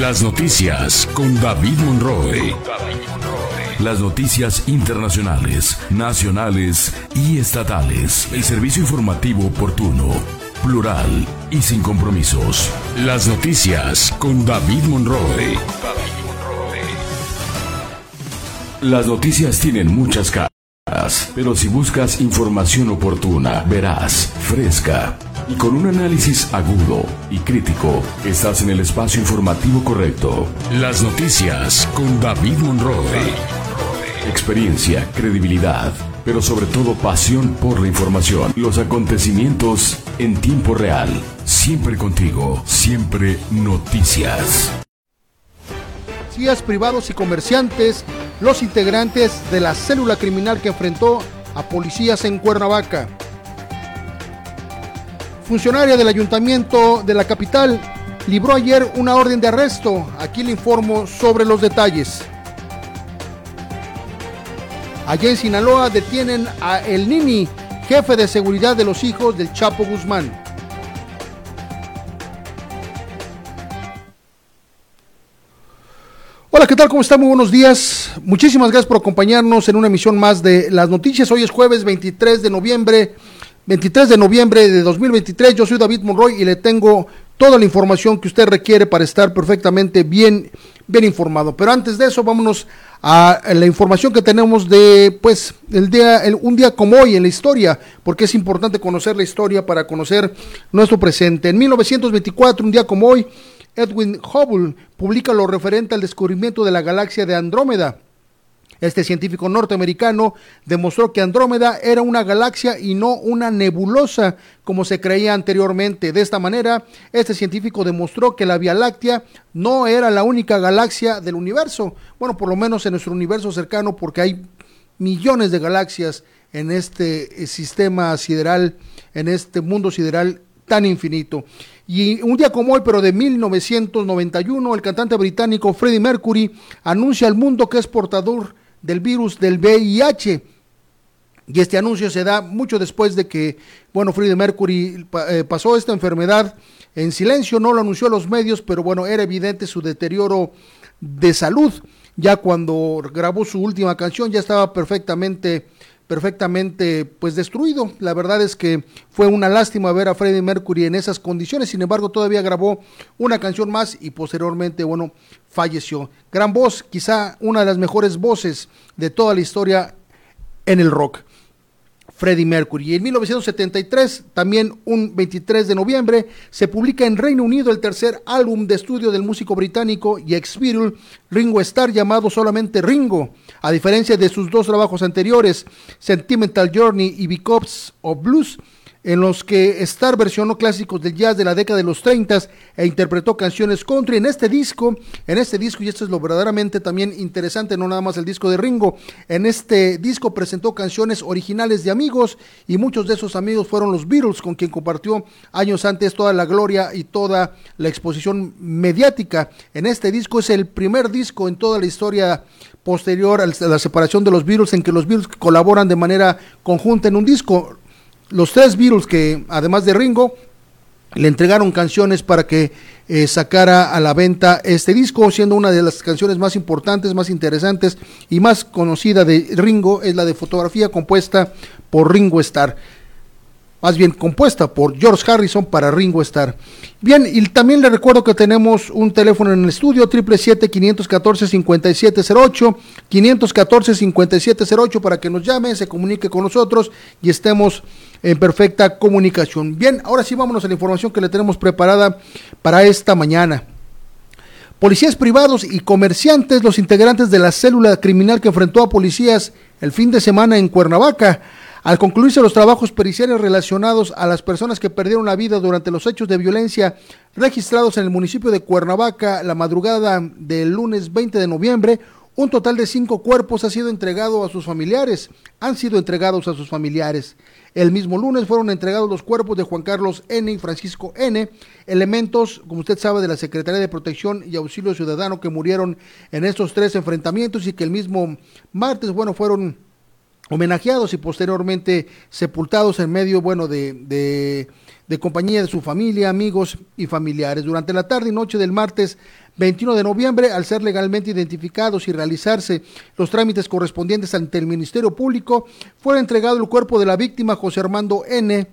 Las noticias con David Monroe. Las noticias internacionales, nacionales y estatales. El servicio informativo oportuno, plural y sin compromisos. Las noticias con David Monroe. Las noticias tienen muchas caras, pero si buscas información oportuna, verás, fresca y con un análisis agudo y crítico, estás en el espacio informativo correcto. Las noticias con David Monroe. Experiencia, credibilidad, pero sobre todo pasión por la información. Los acontecimientos en tiempo real. Siempre contigo, siempre noticias. Privados y comerciantes, los integrantes de la célula criminal que enfrentó a policías en Cuernavaca. Funcionaria del ayuntamiento de la capital libró ayer una orden de arresto. Aquí le informo sobre los detalles. Allá en Sinaloa detienen a El Nini, jefe de seguridad de los hijos del Chapo Guzmán. Hola, ¿qué tal? ¿Cómo están? Muy buenos días. Muchísimas gracias por acompañarnos en una emisión más de las noticias. Hoy es jueves 23 de noviembre, 23 de noviembre de 2023. Yo soy David Monroy y le tengo toda la información que usted requiere para estar perfectamente bien, bien informado. Pero antes de eso, vámonos a la información que tenemos de, pues, el día, el, un día como hoy en la historia, porque es importante conocer la historia para conocer nuestro presente. En 1924, un día como hoy, Edwin Hubble publica lo referente al descubrimiento de la galaxia de Andrómeda. Este científico norteamericano demostró que Andrómeda era una galaxia y no una nebulosa como se creía anteriormente. De esta manera, este científico demostró que la Vía Láctea no era la única galaxia del universo. Bueno, por lo menos en nuestro universo cercano, porque hay millones de galaxias en este sistema sideral, en este mundo sideral tan infinito. Y un día como hoy, pero de 1991, el cantante británico Freddie Mercury anuncia al mundo que es portador del virus del VIH. Y este anuncio se da mucho después de que, bueno, Freddie Mercury eh, pasó esta enfermedad en silencio, no lo anunció a los medios, pero bueno, era evidente su deterioro de salud. Ya cuando grabó su última canción ya estaba perfectamente perfectamente pues destruido. La verdad es que fue una lástima ver a Freddie Mercury en esas condiciones. Sin embargo, todavía grabó una canción más y posteriormente, bueno, falleció. Gran voz, quizá una de las mejores voces de toda la historia en el rock. Freddie Mercury. Y en 1973, también un 23 de noviembre, se publica en Reino Unido el tercer álbum de estudio del músico británico y ex Beatle Ringo Starr llamado solamente Ringo. A diferencia de sus dos trabajos anteriores, Sentimental Journey y Because of Blues, en los que Star versionó clásicos del jazz de la década de los 30 e interpretó canciones country. En este disco, en este disco, y esto es lo verdaderamente también interesante, no nada más el disco de Ringo, en este disco presentó canciones originales de amigos y muchos de esos amigos fueron los Beatles, con quien compartió años antes toda la gloria y toda la exposición mediática. En este disco es el primer disco en toda la historia posterior a la separación de los Beatles en que los Beatles colaboran de manera conjunta en un disco los tres Beatles que, además de Ringo, le entregaron canciones para que eh, sacara a la venta este disco, siendo una de las canciones más importantes, más interesantes y más conocida de Ringo, es la de fotografía compuesta por Ringo Starr más bien compuesta por George Harrison para Ringo Starr. Bien, y también le recuerdo que tenemos un teléfono en el estudio, 777-514-5708, 514-5708 para que nos llame, se comunique con nosotros y estemos en perfecta comunicación. Bien, ahora sí vámonos a la información que le tenemos preparada para esta mañana. Policías privados y comerciantes, los integrantes de la célula criminal que enfrentó a policías el fin de semana en Cuernavaca, al concluirse los trabajos periciales relacionados a las personas que perdieron la vida durante los hechos de violencia registrados en el municipio de Cuernavaca la madrugada del lunes 20 de noviembre, un total de cinco cuerpos ha sido entregado a sus familiares, han sido entregados a sus familiares. El mismo lunes fueron entregados los cuerpos de Juan Carlos N. y Francisco N., elementos, como usted sabe, de la Secretaría de Protección y Auxilio Ciudadano que murieron en estos tres enfrentamientos y que el mismo martes, bueno, fueron homenajeados y posteriormente sepultados en medio, bueno, de, de, compañía de su familia, amigos y familiares. Durante la tarde y noche del martes 21 de noviembre, al ser legalmente identificados y realizarse los trámites correspondientes ante el Ministerio Público, fue entregado el cuerpo de la víctima José Armando N.,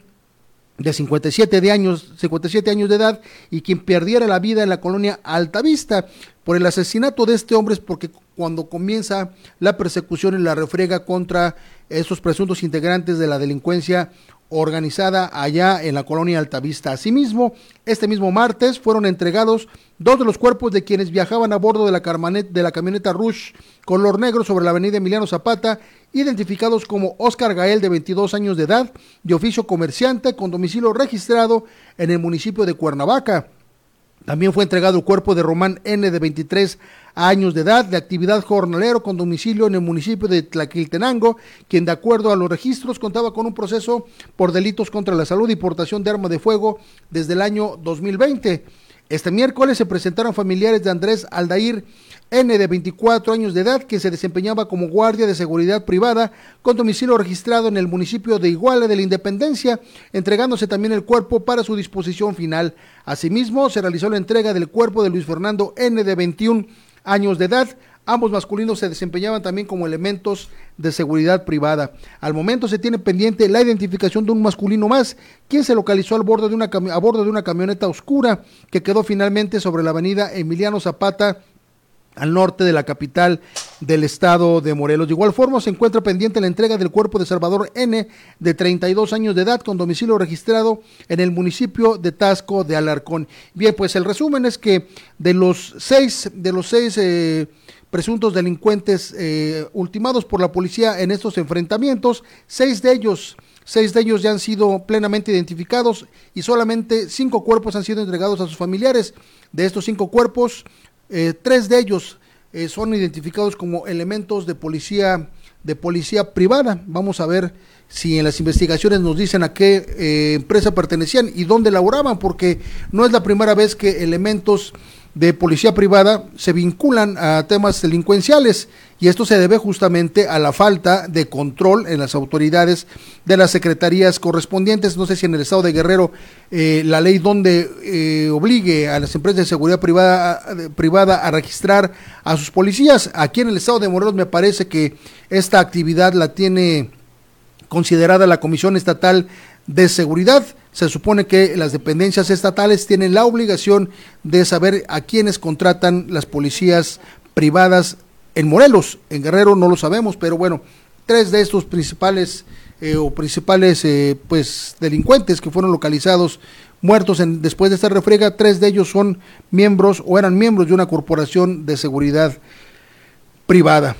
de 57 de años, 57 años de edad y quien perdiera la vida en la colonia Altavista por el asesinato de este hombre es porque cuando comienza la persecución y la refrega contra esos presuntos integrantes de la delincuencia organizada allá en la colonia Altavista. Asimismo, este mismo martes fueron entregados dos de los cuerpos de quienes viajaban a bordo de la, de la camioneta Rush color negro sobre la avenida Emiliano Zapata, identificados como Oscar Gael de 22 años de edad, de oficio comerciante con domicilio registrado en el municipio de Cuernavaca. También fue entregado el cuerpo de Román N de 23 años de edad, de actividad jornalero con domicilio en el municipio de Tlaquiltenango, quien de acuerdo a los registros contaba con un proceso por delitos contra la salud y portación de arma de fuego desde el año 2020. Este miércoles se presentaron familiares de Andrés Aldair N de 24 años de edad que se desempeñaba como guardia de seguridad privada con domicilio registrado en el municipio de Iguala de la Independencia, entregándose también el cuerpo para su disposición final. Asimismo, se realizó la entrega del cuerpo de Luis Fernando N de 21 años de edad. Ambos masculinos se desempeñaban también como elementos de seguridad privada. Al momento se tiene pendiente la identificación de un masculino más, quien se localizó al borde de una a bordo de una camioneta oscura que quedó finalmente sobre la avenida Emiliano Zapata al norte de la capital del estado de Morelos. De igual forma, se encuentra pendiente la entrega del cuerpo de Salvador N, de 32 años de edad, con domicilio registrado en el municipio de Tasco de Alarcón. Bien, pues el resumen es que de los seis, de los seis eh, presuntos delincuentes eh, ultimados por la policía en estos enfrentamientos, seis de ellos Seis de ellos ya han sido plenamente identificados y solamente cinco cuerpos han sido entregados a sus familiares. De estos cinco cuerpos, eh, tres de ellos eh, son identificados como elementos de policía de policía privada. Vamos a ver si en las investigaciones nos dicen a qué eh, empresa pertenecían y dónde laboraban, porque no es la primera vez que elementos de policía privada se vinculan a temas delincuenciales y esto se debe justamente a la falta de control en las autoridades de las secretarías correspondientes. No sé si en el estado de Guerrero eh, la ley donde eh, obligue a las empresas de seguridad privada, privada a registrar a sus policías. Aquí en el estado de Morelos me parece que esta actividad la tiene considerada la Comisión Estatal de Seguridad. Se supone que las dependencias estatales tienen la obligación de saber a quiénes contratan las policías privadas en Morelos. En Guerrero no lo sabemos, pero bueno, tres de estos principales eh, o principales eh, pues delincuentes que fueron localizados muertos en, después de esta refriega, tres de ellos son miembros o eran miembros de una corporación de seguridad privada.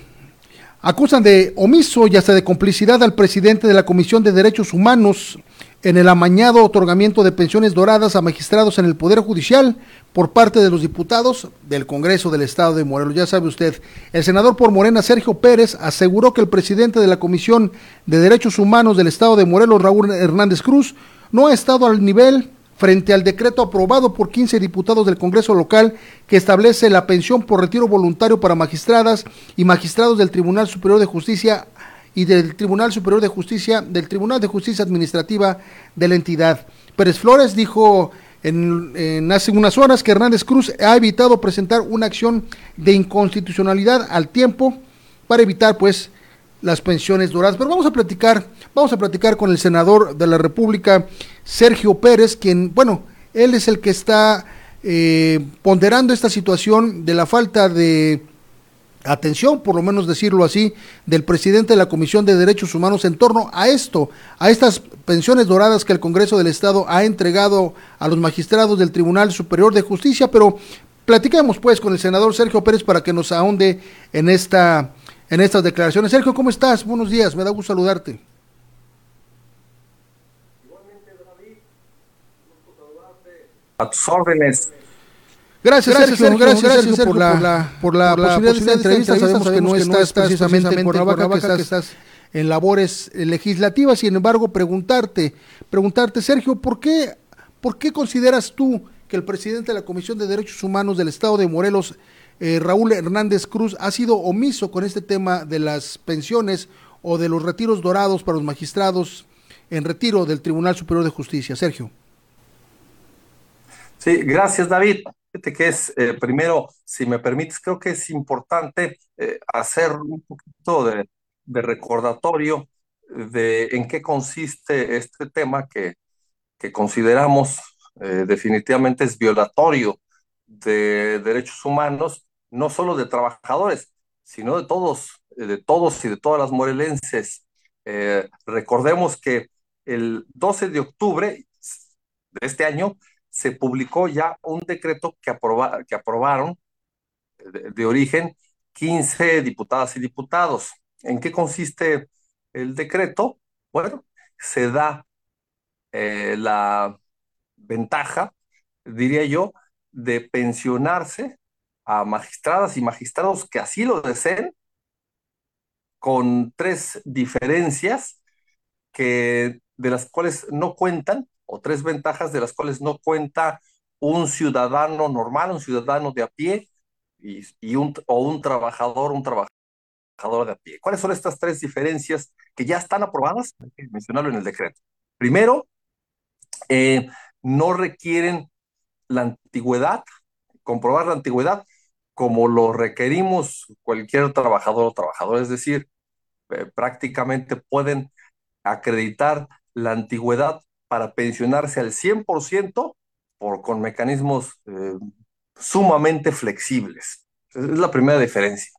Acusan de omiso y hasta de complicidad al presidente de la Comisión de Derechos Humanos en el amañado otorgamiento de pensiones doradas a magistrados en el Poder Judicial por parte de los diputados del Congreso del Estado de Morelos. Ya sabe usted, el senador por Morena, Sergio Pérez, aseguró que el presidente de la Comisión de Derechos Humanos del Estado de Morelos, Raúl Hernández Cruz, no ha estado al nivel frente al decreto aprobado por 15 diputados del Congreso local que establece la pensión por retiro voluntario para magistradas y magistrados del Tribunal Superior de Justicia y del Tribunal Superior de Justicia, del Tribunal de Justicia Administrativa de la entidad. Pérez Flores dijo en, hace unas horas que Hernández Cruz ha evitado presentar una acción de inconstitucionalidad al tiempo para evitar pues las pensiones doradas. Pero vamos a platicar, vamos a platicar con el senador de la República, Sergio Pérez, quien, bueno, él es el que está eh, ponderando esta situación de la falta de atención, por lo menos decirlo así, del presidente de la Comisión de Derechos Humanos en torno a esto, a estas pensiones doradas que el Congreso del Estado ha entregado a los magistrados del Tribunal Superior de Justicia, pero platiquemos pues con el senador Sergio Pérez para que nos ahonde en esta en estas declaraciones. Sergio, ¿cómo estás? Buenos días, me da gusto saludarte. A tus órdenes. Gracias, gracias, Sergio, gracias, Sergio, por, la, por la, posibilidad, de esta entrevista. Sabemos, que no estás, precisamente en Cuernavaca, que estás, en labores legislativas. Sin embargo, preguntarte, preguntarte, Sergio, ¿por qué, ¿por qué consideras tú que el presidente de la Comisión de Derechos Humanos del Estado de Morelos, eh, Raúl Hernández Cruz, ha sido omiso con este tema de las pensiones o de los retiros dorados para los magistrados en retiro del Tribunal Superior de Justicia? Sergio. Sí, gracias, David. Fíjate que es, eh, primero, si me permites, creo que es importante eh, hacer un poquito de, recordatorio de en qué consiste este tema que, que consideramos eh, definitivamente es violatorio de derechos humanos, no solo de trabajadores, sino de todos, de todos y de todas las morelenses. recordemos que el 12 de octubre de este año se publicó ya un decreto que, que aprobaron de, origen 15 diputadas y diputados. ¿En qué consiste el decreto? Bueno, se da eh, la ventaja, diría yo, de pensionarse a magistradas y magistrados que así lo deseen, con tres diferencias que, de las cuales no cuentan o tres ventajas de las cuales no cuenta un ciudadano normal, un ciudadano de a pie y, o un trabajador, un trabajador de a pie. ¿Cuáles son estas tres diferencias que ya están aprobadas? Hay que mencionarlo en el decreto. Primero, eh, no requieren la antigüedad, comprobar la antigüedad como lo requerimos cualquier trabajador o trabajador, es decir, eh, prácticamente pueden acreditar la antigüedad para pensionarse al 100% por, con mecanismos eh, sumamente flexibles. Es la primera diferencia.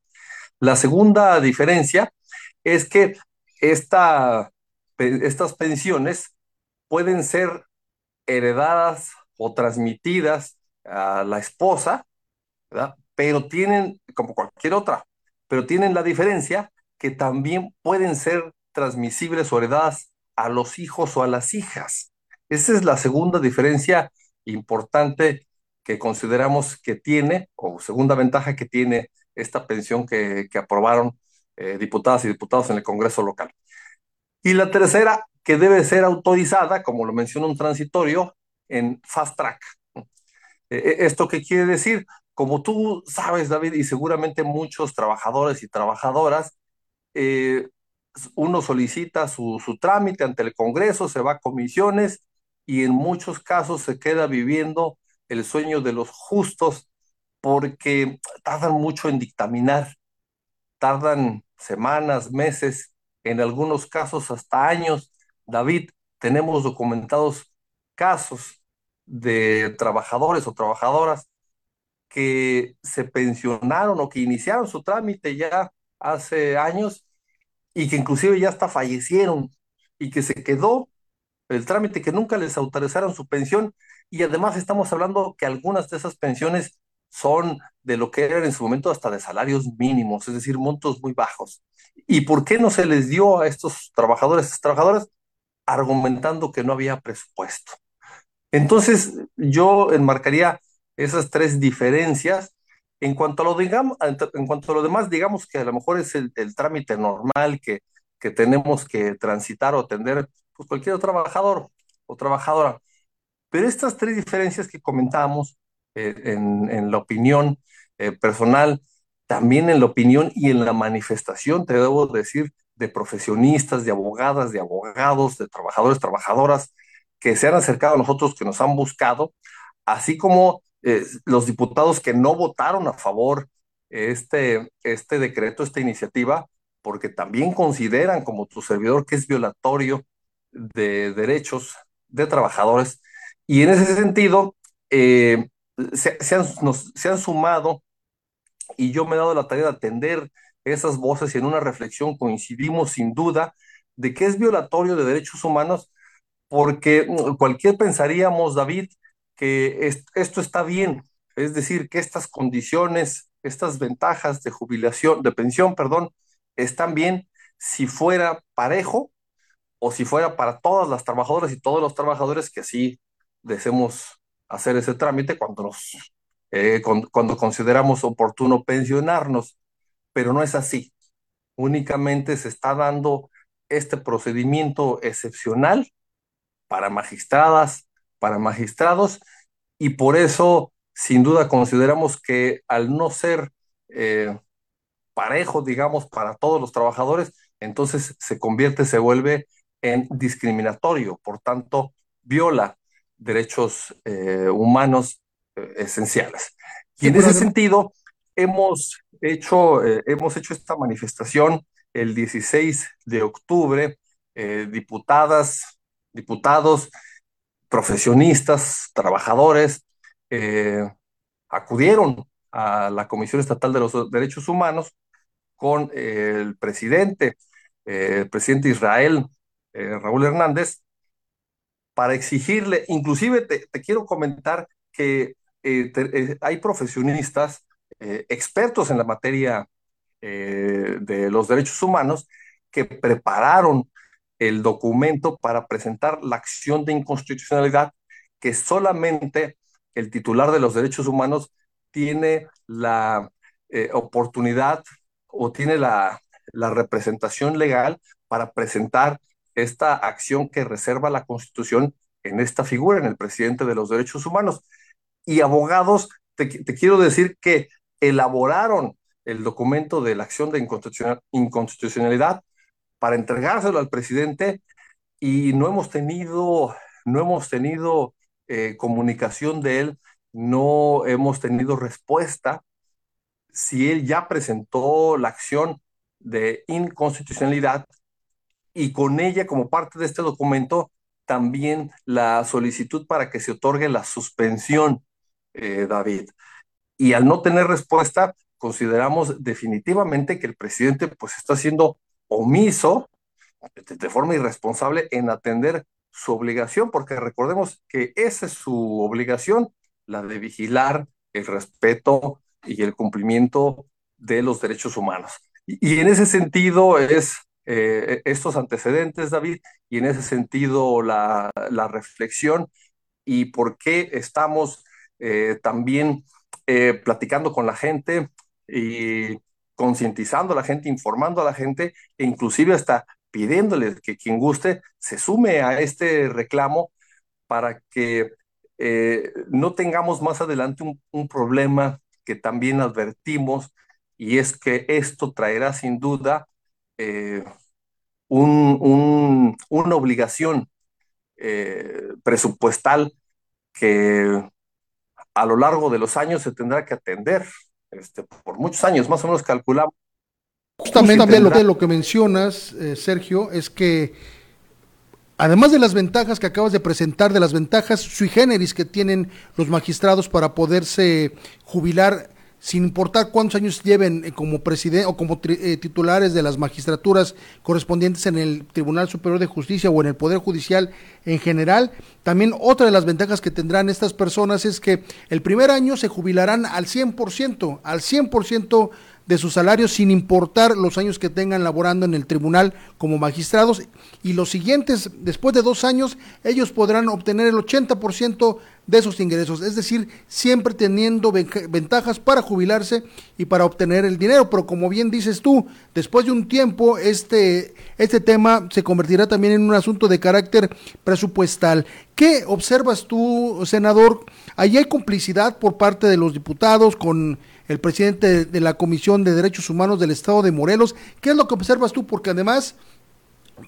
La segunda diferencia es que esta, estas pensiones pueden ser heredadas o transmitidas a la esposa, pero tienen, como cualquier otra, pero tienen la diferencia que también pueden ser transmisibles o heredadas a los hijos o a las hijas. Esa es la segunda diferencia importante que consideramos que tiene, o segunda ventaja que tiene esta pensión que, aprobaron eh, diputadas y diputados en el Congreso local. Y la tercera, que debe ser autorizada, como lo menciona un transitorio, en fast track. E, e, ¿Esto qué quiere decir? Como tú sabes, David, y seguramente muchos trabajadores y trabajadoras, eh, uno solicita su, trámite ante el Congreso, se va a comisiones y en muchos casos se queda viviendo el sueño de los justos porque tardan mucho en dictaminar, tardan semanas, meses, en algunos casos hasta años. David, tenemos documentados casos de trabajadores o trabajadoras que se pensionaron o que iniciaron su trámite ya hace años y que inclusive ya hasta fallecieron y que se quedó el trámite que nunca les autorizaron su pensión y además estamos hablando que algunas de esas pensiones son de lo que eran en su momento hasta de salarios mínimos, es decir, montos muy bajos. ¿Y por qué no se les dio a estos trabajadores, estas trabajadoras? argumentando que no había presupuesto. Entonces, yo enmarcaría esas tres diferencias. En cuanto a lo, digamos, en cuanto a lo demás, digamos que a lo mejor es el, trámite normal que, que, tenemos que transitar o atender pues, cualquier trabajador o trabajadora. Pero estas tres diferencias que comentamos eh, en, la opinión eh, personal, también en la opinión y en la manifestación, te debo decir, de profesionistas, de abogadas, de abogados, de trabajadores, trabajadoras, que se han acercado a nosotros, que nos han buscado, así como los diputados que no votaron a favor este, este decreto, esta iniciativa, porque también consideran como tu servidor que es violatorio de derechos de trabajadores. Y en ese sentido, eh, se, han, se han sumado y yo me he dado la tarea de atender esas voces y en una reflexión coincidimos sin duda de que es violatorio de derechos humanos porque mm, cualquier pensaríamos, David, que esto está bien, es decir, que estas condiciones, estas ventajas de jubilación, de pensión, perdón, están bien si fuera parejo o si fuera para todas las trabajadoras y todos los trabajadores que así deseemos hacer ese trámite cuando nos eh, cuando consideramos oportuno pensionarnos, pero no es así. Únicamente se está dando este procedimiento excepcional para magistradas, para magistrados, y por eso, sin duda, consideramos que al no ser eh, parejo, digamos, para todos los trabajadores, entonces se convierte, se vuelve en discriminatorio, por tanto, viola derechos eh, humanos eh, esenciales. Y en ese sentido, hemos hecho, hemos hecho esta manifestación el 16 de octubre, diputadas, diputados, profesionistas, trabajadores, eh, acudieron a la Comisión Estatal de los Derechos Humanos con el presidente, eh, el presidente de Israel, eh, Raúl Hernández, para exigirle, inclusive te, quiero comentar que hay profesionistas, expertos en la materia de los derechos humanos, que prepararon el documento para presentar la acción de inconstitucionalidad que solamente el titular de los derechos humanos tiene la eh, oportunidad o tiene la, representación legal para presentar esta acción que reserva la Constitución en esta figura, en el presidente de los derechos humanos. Y abogados, te quiero decir que elaboraron el documento de la acción de inconstitucionalidad para entregárselo al presidente y no hemos tenido, no hemos tenido eh, comunicación de él, no hemos tenido respuesta si él ya presentó la acción de inconstitucionalidad y con ella como parte de este documento también la solicitud para que se otorgue la suspensión, eh, David. Y al no tener respuesta, consideramos definitivamente que el presidente pues está haciendo omiso, de forma irresponsable, en atender su obligación, porque recordemos que esa es su obligación, la de vigilar el respeto y el cumplimiento de los derechos humanos. Y, en ese sentido es eh, estos antecedentes, David, y en ese sentido la, reflexión y por qué estamos eh, también eh, platicando con la gente y concientizando a la gente, informando a la gente e inclusive hasta pidiéndole que quien guste se sume a este reclamo para que eh, no tengamos más adelante un, problema que también advertimos y es que esto traerá sin duda eh, una obligación eh, presupuestal que a lo largo de los años se tendrá que atender este, por muchos años, más o menos calculamos. Justamente lo, lo, que mencionas, eh, Sergio, es que además de las ventajas que acabas de presentar, de las ventajas sui generis que tienen los magistrados para poderse jubilar sin importar cuántos años lleven eh, como presidente o como eh, titulares de las magistraturas correspondientes en el Tribunal Superior de Justicia o en el Poder Judicial en general. También otra de las ventajas que tendrán estas personas es que el primer año se jubilarán al 100%, al 100% de su salario sin importar los años que tengan laborando en el tribunal como magistrados y los siguientes, después de dos años, ellos podrán obtener el 80% de esos ingresos, es decir, siempre teniendo ventajas para jubilarse y para obtener el dinero, pero como bien dices tú, después de un tiempo este, este tema se convertirá también en un asunto de carácter presupuestal. ¿Qué observas tú, senador? Allí hay complicidad por parte de los diputados con el presidente de la Comisión de Derechos Humanos del Estado de Morelos. ¿Qué es lo que observas tú? Porque además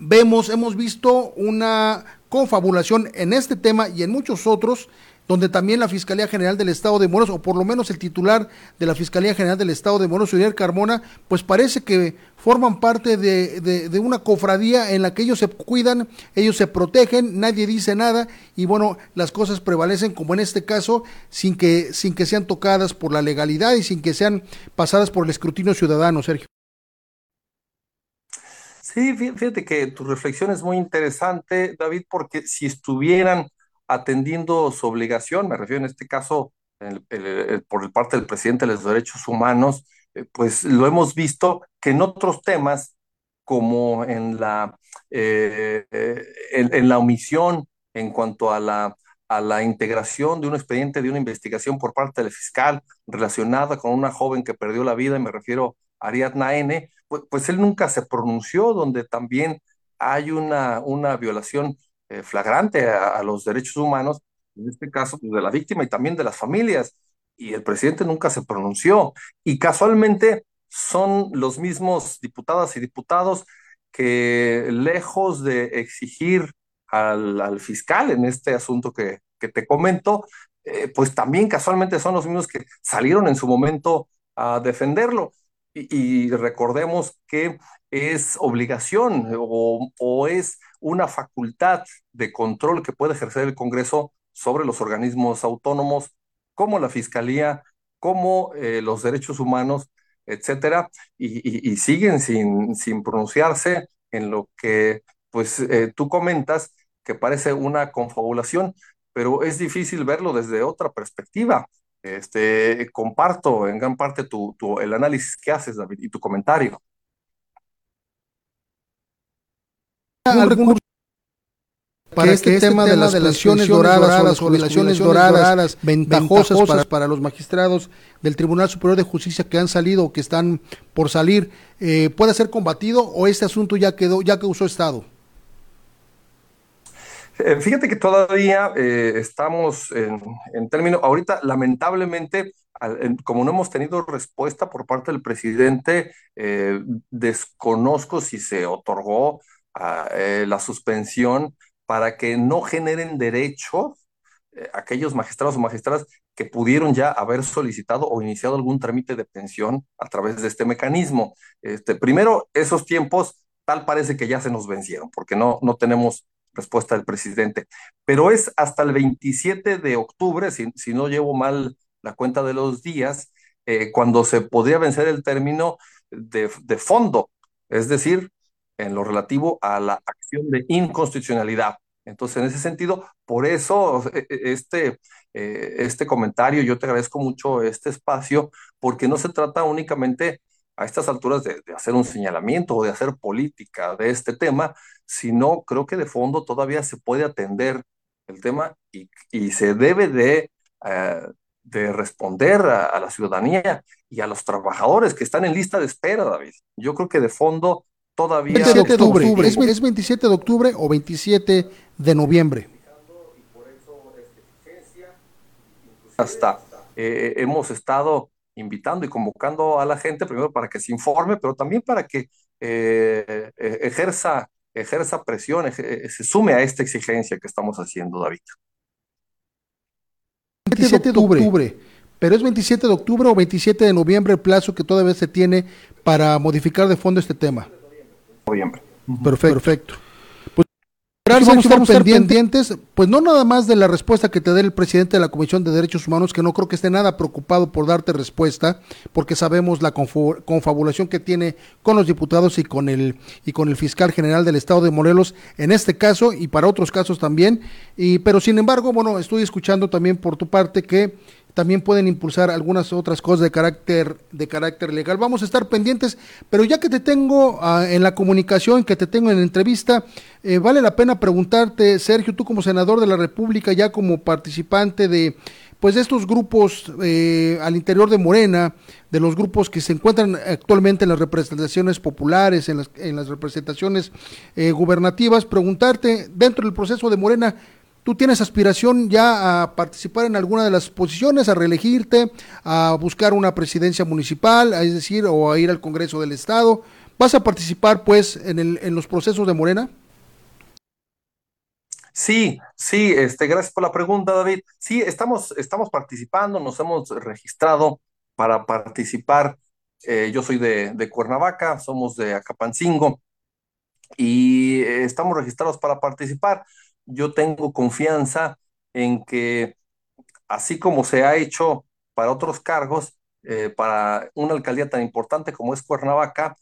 vemos, hemos visto una confabulación en este tema y en muchos otros donde también la Fiscalía General del Estado de Morelos, o por lo menos el titular de la Fiscalía General del Estado de Morelos, Uriel Carmona, pues parece que forman parte de, de, una cofradía en la que ellos se cuidan, ellos se protegen, nadie dice nada, y bueno, las cosas prevalecen, como en este caso, sin que, sin que sean tocadas por la legalidad y sin que sean pasadas por el escrutinio ciudadano, Sergio. Sí, fíjate que tu reflexión es muy interesante, David, porque si estuvieran atendiendo su obligación, me refiero en este caso por parte del presidente de los derechos humanos, eh, pues lo hemos visto que en otros temas, como en la, eh, eh, en, la omisión en cuanto a la, a la integración de un expediente de una investigación por parte del fiscal relacionada con una joven que perdió la vida, y me refiero a Ariadna N., pues, pues él nunca se pronunció, donde también hay una, una violación eh, flagrante a, los derechos humanos, en este caso pues, de la víctima y también de las familias, y el presidente nunca se pronunció. Y casualmente son los mismos diputadas y diputados que lejos de exigir al, fiscal en este asunto que, te comento, eh, pues también casualmente son los mismos que salieron en su momento a defenderlo. Y, recordemos que es obligación o, es una facultad de control que puede ejercer el Congreso sobre los organismos autónomos como la Fiscalía, como eh, los derechos humanos, etcétera, y, siguen sin, sin, pronunciarse en lo que pues eh, tú comentas que parece una confabulación, pero es difícil verlo desde otra perspectiva. Este, comparto en gran parte tu, el análisis que haces, David, y tu comentario. Para este, este, tema, de las pensiones doradas, las jubilaciones doradas, ventajosas, para, los magistrados del Tribunal Superior de Justicia que han salido o que están por salir, eh, puede ser combatido o este asunto ya quedó, ya causó estado. Eh, fíjate que todavía eh, estamos en, en términos, ahorita lamentablemente, como no hemos tenido respuesta por parte del presidente, eh, desconozco si se otorgó ah, la suspensión para que no generen derecho aquellos magistrados o magistradas que pudieron ya haber solicitado o iniciado algún trámite de pensión a través de este mecanismo. Este, primero, esos tiempos tal parece que ya se nos vencieron, porque no, no tenemos respuesta del presidente. Pero es hasta el 27 de octubre, si, no llevo mal la cuenta de los días, eh, cuando se podría vencer el término de, fondo, es decir, en lo relativo a la acción de inconstitucionalidad. Entonces, en ese sentido, por eso e, e, este, eh, este comentario, yo te agradezco mucho este espacio, porque no se trata únicamente a estas alturas de, hacer un señalamiento o de hacer política de este tema, sino creo que de fondo todavía se puede atender el tema y, se debe de, eh, de responder a, la ciudadanía y a los trabajadores que están en lista de espera, David. Yo creo que de fondo todavía... 27 de octubre. ¿Es, 27 de octubre o 27 de noviembre? Hasta eh, hemos estado invitando y convocando a la gente, primero para que se informe, pero también para que eh, eh, ejerza, ejerza presión, eh, se sume a esta exigencia que estamos haciendo, David. 27 de octubre, pero es 27 de octubre o 27 de noviembre el plazo que todavía se tiene para modificar de fondo este tema. Noviembre. Perfecto. Perfecto vamos, a estar pendientes, pues no nada más de la respuesta que te dé el presidente de la Comisión de Derechos Humanos, que no creo que esté nada preocupado por darte respuesta, porque sabemos la confabulación que tiene con los diputados y con el y con el fiscal general del Estado de Morelos en este caso y para otros casos también. Y pero sin embargo, bueno, estoy escuchando también por tu parte que también pueden impulsar algunas otras cosas de carácter, de carácter legal. Vamos a estar pendientes, pero ya que te tengo ah, en la comunicación, que te tengo en la entrevista, eh, vale la pena preguntarte, Sergio, tú como senador de la República, ya como participante de pues de estos grupos eh, al interior de Morena, de los grupos que se encuentran actualmente en las representaciones populares, en las, en las representaciones eh, gubernativas, preguntarte, dentro del proceso de Morena, ¿Tú tienes aspiración ya a participar en alguna de las posiciones, a reelegirte, a buscar una presidencia municipal, es decir, o a ir al Congreso del Estado? ¿Vas a participar, pues, en, el, en los procesos de Morena? Sí, sí, este, gracias por la pregunta, David. Sí, estamos, estamos participando, nos hemos registrado para participar. Eh, yo soy de, de, Cuernavaca, somos de Acapancingo y eh, estamos registrados para participar. Yo tengo confianza en que, así como se ha hecho para otros cargos, eh, para una alcaldía tan importante como es Cuernavaca,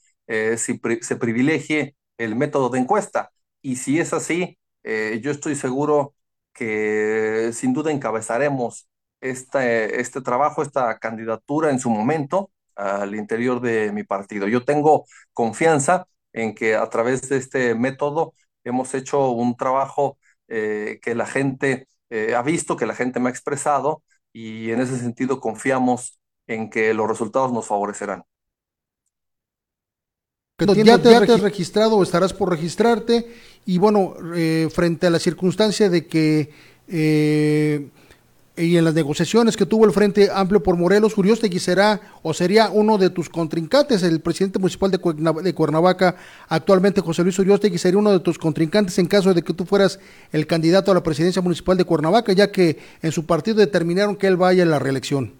si, se privilegie el método de encuesta. Y si es así, eh, yo estoy seguro que sin duda encabezaremos este, este trabajo, esta candidatura en su momento al interior de mi partido. Yo tengo confianza en que a través de este método hemos hecho un trabajo eh, que la gente eh, ha visto, que la gente me ha expresado y en ese sentido confiamos en que los resultados nos favorecerán. Ya, te, has registrado o estarás por registrarte y bueno, eh, frente a la circunstancia de que eh, y en las negociaciones que tuvo el Frente Amplio por Morelos, Uriostegui será o sería uno de tus contrincantes, el presidente municipal de Cuernavaca, actualmente José Luis Uriostegui sería uno de tus contrincantes en caso de que tú fueras el candidato a la presidencia municipal de Cuernavaca, ya que en su partido determinaron que él vaya a la reelección.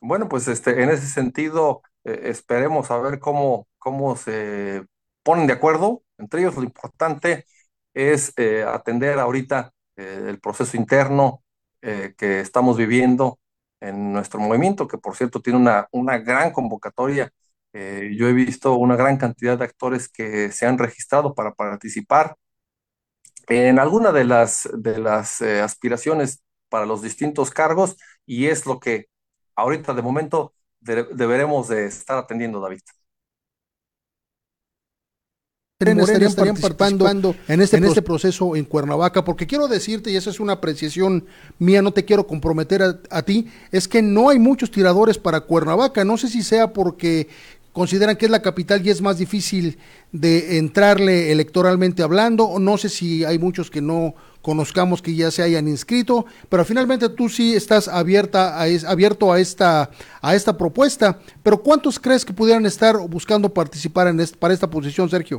Bueno, pues este, en ese sentido, eh, esperemos a ver cómo, cómo se ponen de acuerdo entre ellos. Lo importante es eh, atender ahorita el proceso interno que estamos viviendo en nuestro movimiento, que por cierto tiene una, una gran convocatoria. yo he visto una gran cantidad de actores que se han registrado para participar en alguna de las, de las aspiraciones para los distintos cargos y es lo que ahorita de momento deberemos de estar atendiendo, David. Estarían, participando, en, este, en este proceso en Cuernavaca, porque quiero decirte, y esa es una apreciación mía, no te quiero comprometer a, a, ti, es que no hay muchos tiradores para Cuernavaca, no sé si sea porque consideran que es la capital y es más difícil de entrarle electoralmente hablando, o no sé si hay muchos que no conozcamos que ya se hayan inscrito, pero finalmente tú sí estás abierta a abierto a esta, a esta propuesta, pero ¿cuántos crees que pudieran estar buscando participar en para esta posición, Sergio?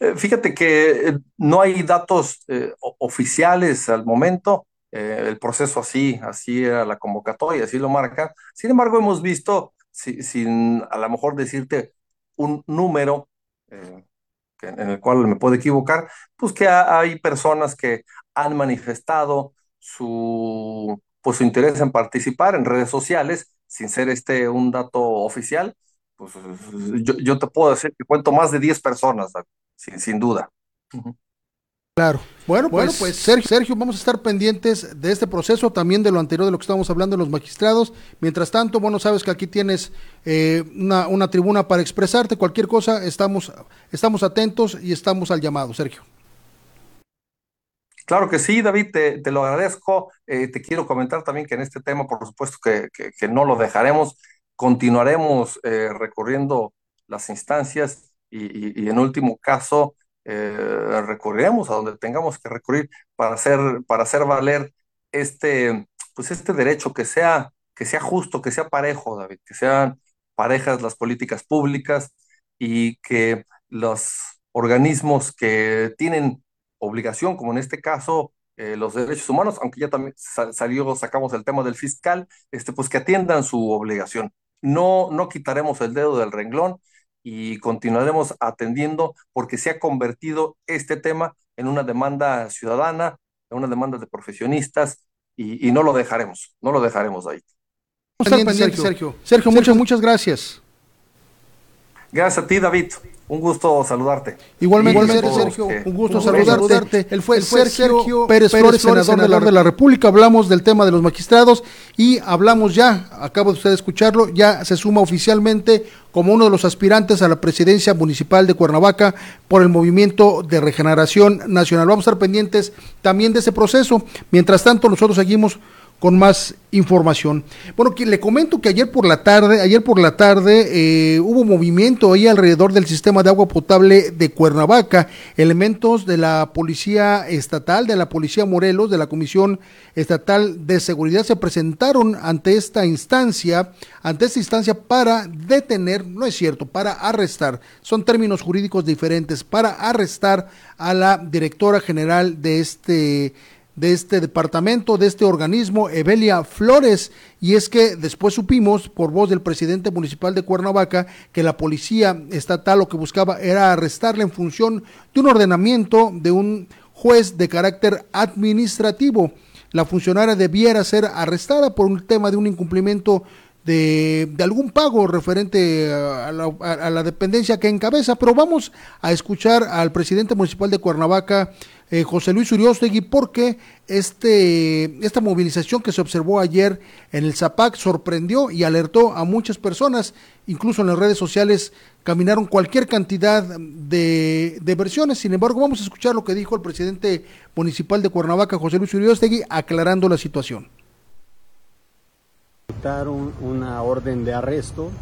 Eh, fíjate que eh, no hay datos eh, oficiales al momento, el proceso así, así era la convocatoria, así lo marca. Sin embargo, hemos visto sin a lo mejor decirte un número en el cual me puedo equivocar, pues que hay personas que han manifestado su, pues, su interés en participar en redes sociales, sin ser este un dato oficial, pues yo, te puedo decir que cuento más de 10 personas, sin, sin duda. Claro. Bueno, pues, pues Sergio, Sergio, vamos a estar pendientes de este proceso, también de lo anterior de lo que estábamos hablando de los magistrados. Mientras tanto, bueno, sabes que aquí tienes eh, una, una, tribuna para expresarte, cualquier cosa, estamos, estamos atentos y estamos al llamado, Sergio. Claro que sí, David, te, te lo agradezco. Eh, te quiero comentar también que en este tema, por supuesto, que, que, no lo dejaremos, continuaremos eh, recorriendo las instancias y, en último caso, eh, recurriremos a donde tengamos que recurrir para hacer, para hacer valer este, pues este derecho que sea, que sea justo, que sea parejo, David, que sean parejas las políticas públicas y que los organismos que tienen obligación, como en este caso eh, los derechos humanos, aunque ya también salió, sacamos el tema del fiscal, este, pues que atiendan su obligación. No, no quitaremos el dedo del renglón y continuaremos atendiendo porque se ha convertido este tema en una demanda ciudadana, en una demanda de profesionistas y, no lo dejaremos, no lo dejaremos ahí. Sergio. Sergio, Sergio muchas, muchas gracias. Gracias a ti, David. Un gusto saludarte. Igualmente, Sergio, un gusto saludarte. Él fue, Sergio, Pérez, Flores, senador, de, la, República. Hablamos del tema de los magistrados y hablamos ya, acabo de usted escucharlo, ya se suma oficialmente como uno de los aspirantes a la presidencia municipal de Cuernavaca por el Movimiento de Regeneración Nacional. Vamos a estar pendientes también de ese proceso. Mientras tanto, nosotros seguimos con más información. Bueno, que le comento que ayer por la tarde, ayer por la tarde eh, hubo movimiento ahí alrededor del sistema de agua potable de Cuernavaca. Elementos de la policía estatal, de la policía Morelos, de la Comisión Estatal de Seguridad se presentaron ante esta instancia, ante esta instancia para detener, no es cierto, para arrestar, son términos jurídicos diferentes, para arrestar a la directora general de este de este departamento, de este organismo, Evelia Flores, y es que después supimos, por voz del presidente municipal de Cuernavaca, que la policía estatal lo que buscaba era arrestarle en función de un ordenamiento de un juez de carácter administrativo. La funcionaria debiera ser arrestada por un tema de un incumplimiento de, algún pago referente a la, a la, dependencia que encabeza, pero vamos a escuchar al presidente municipal de Cuernavaca, eh, José Luis Uriostegui, porque este, esta movilización que se observó ayer en el Zapac sorprendió y alertó a muchas personas, incluso en las redes sociales caminaron cualquier cantidad de, de versiones. Sin embargo, vamos a escuchar lo que dijo el presidente municipal de Cuernavaca, José Luis Uriostegui, aclarando la situación. Una orden de arresto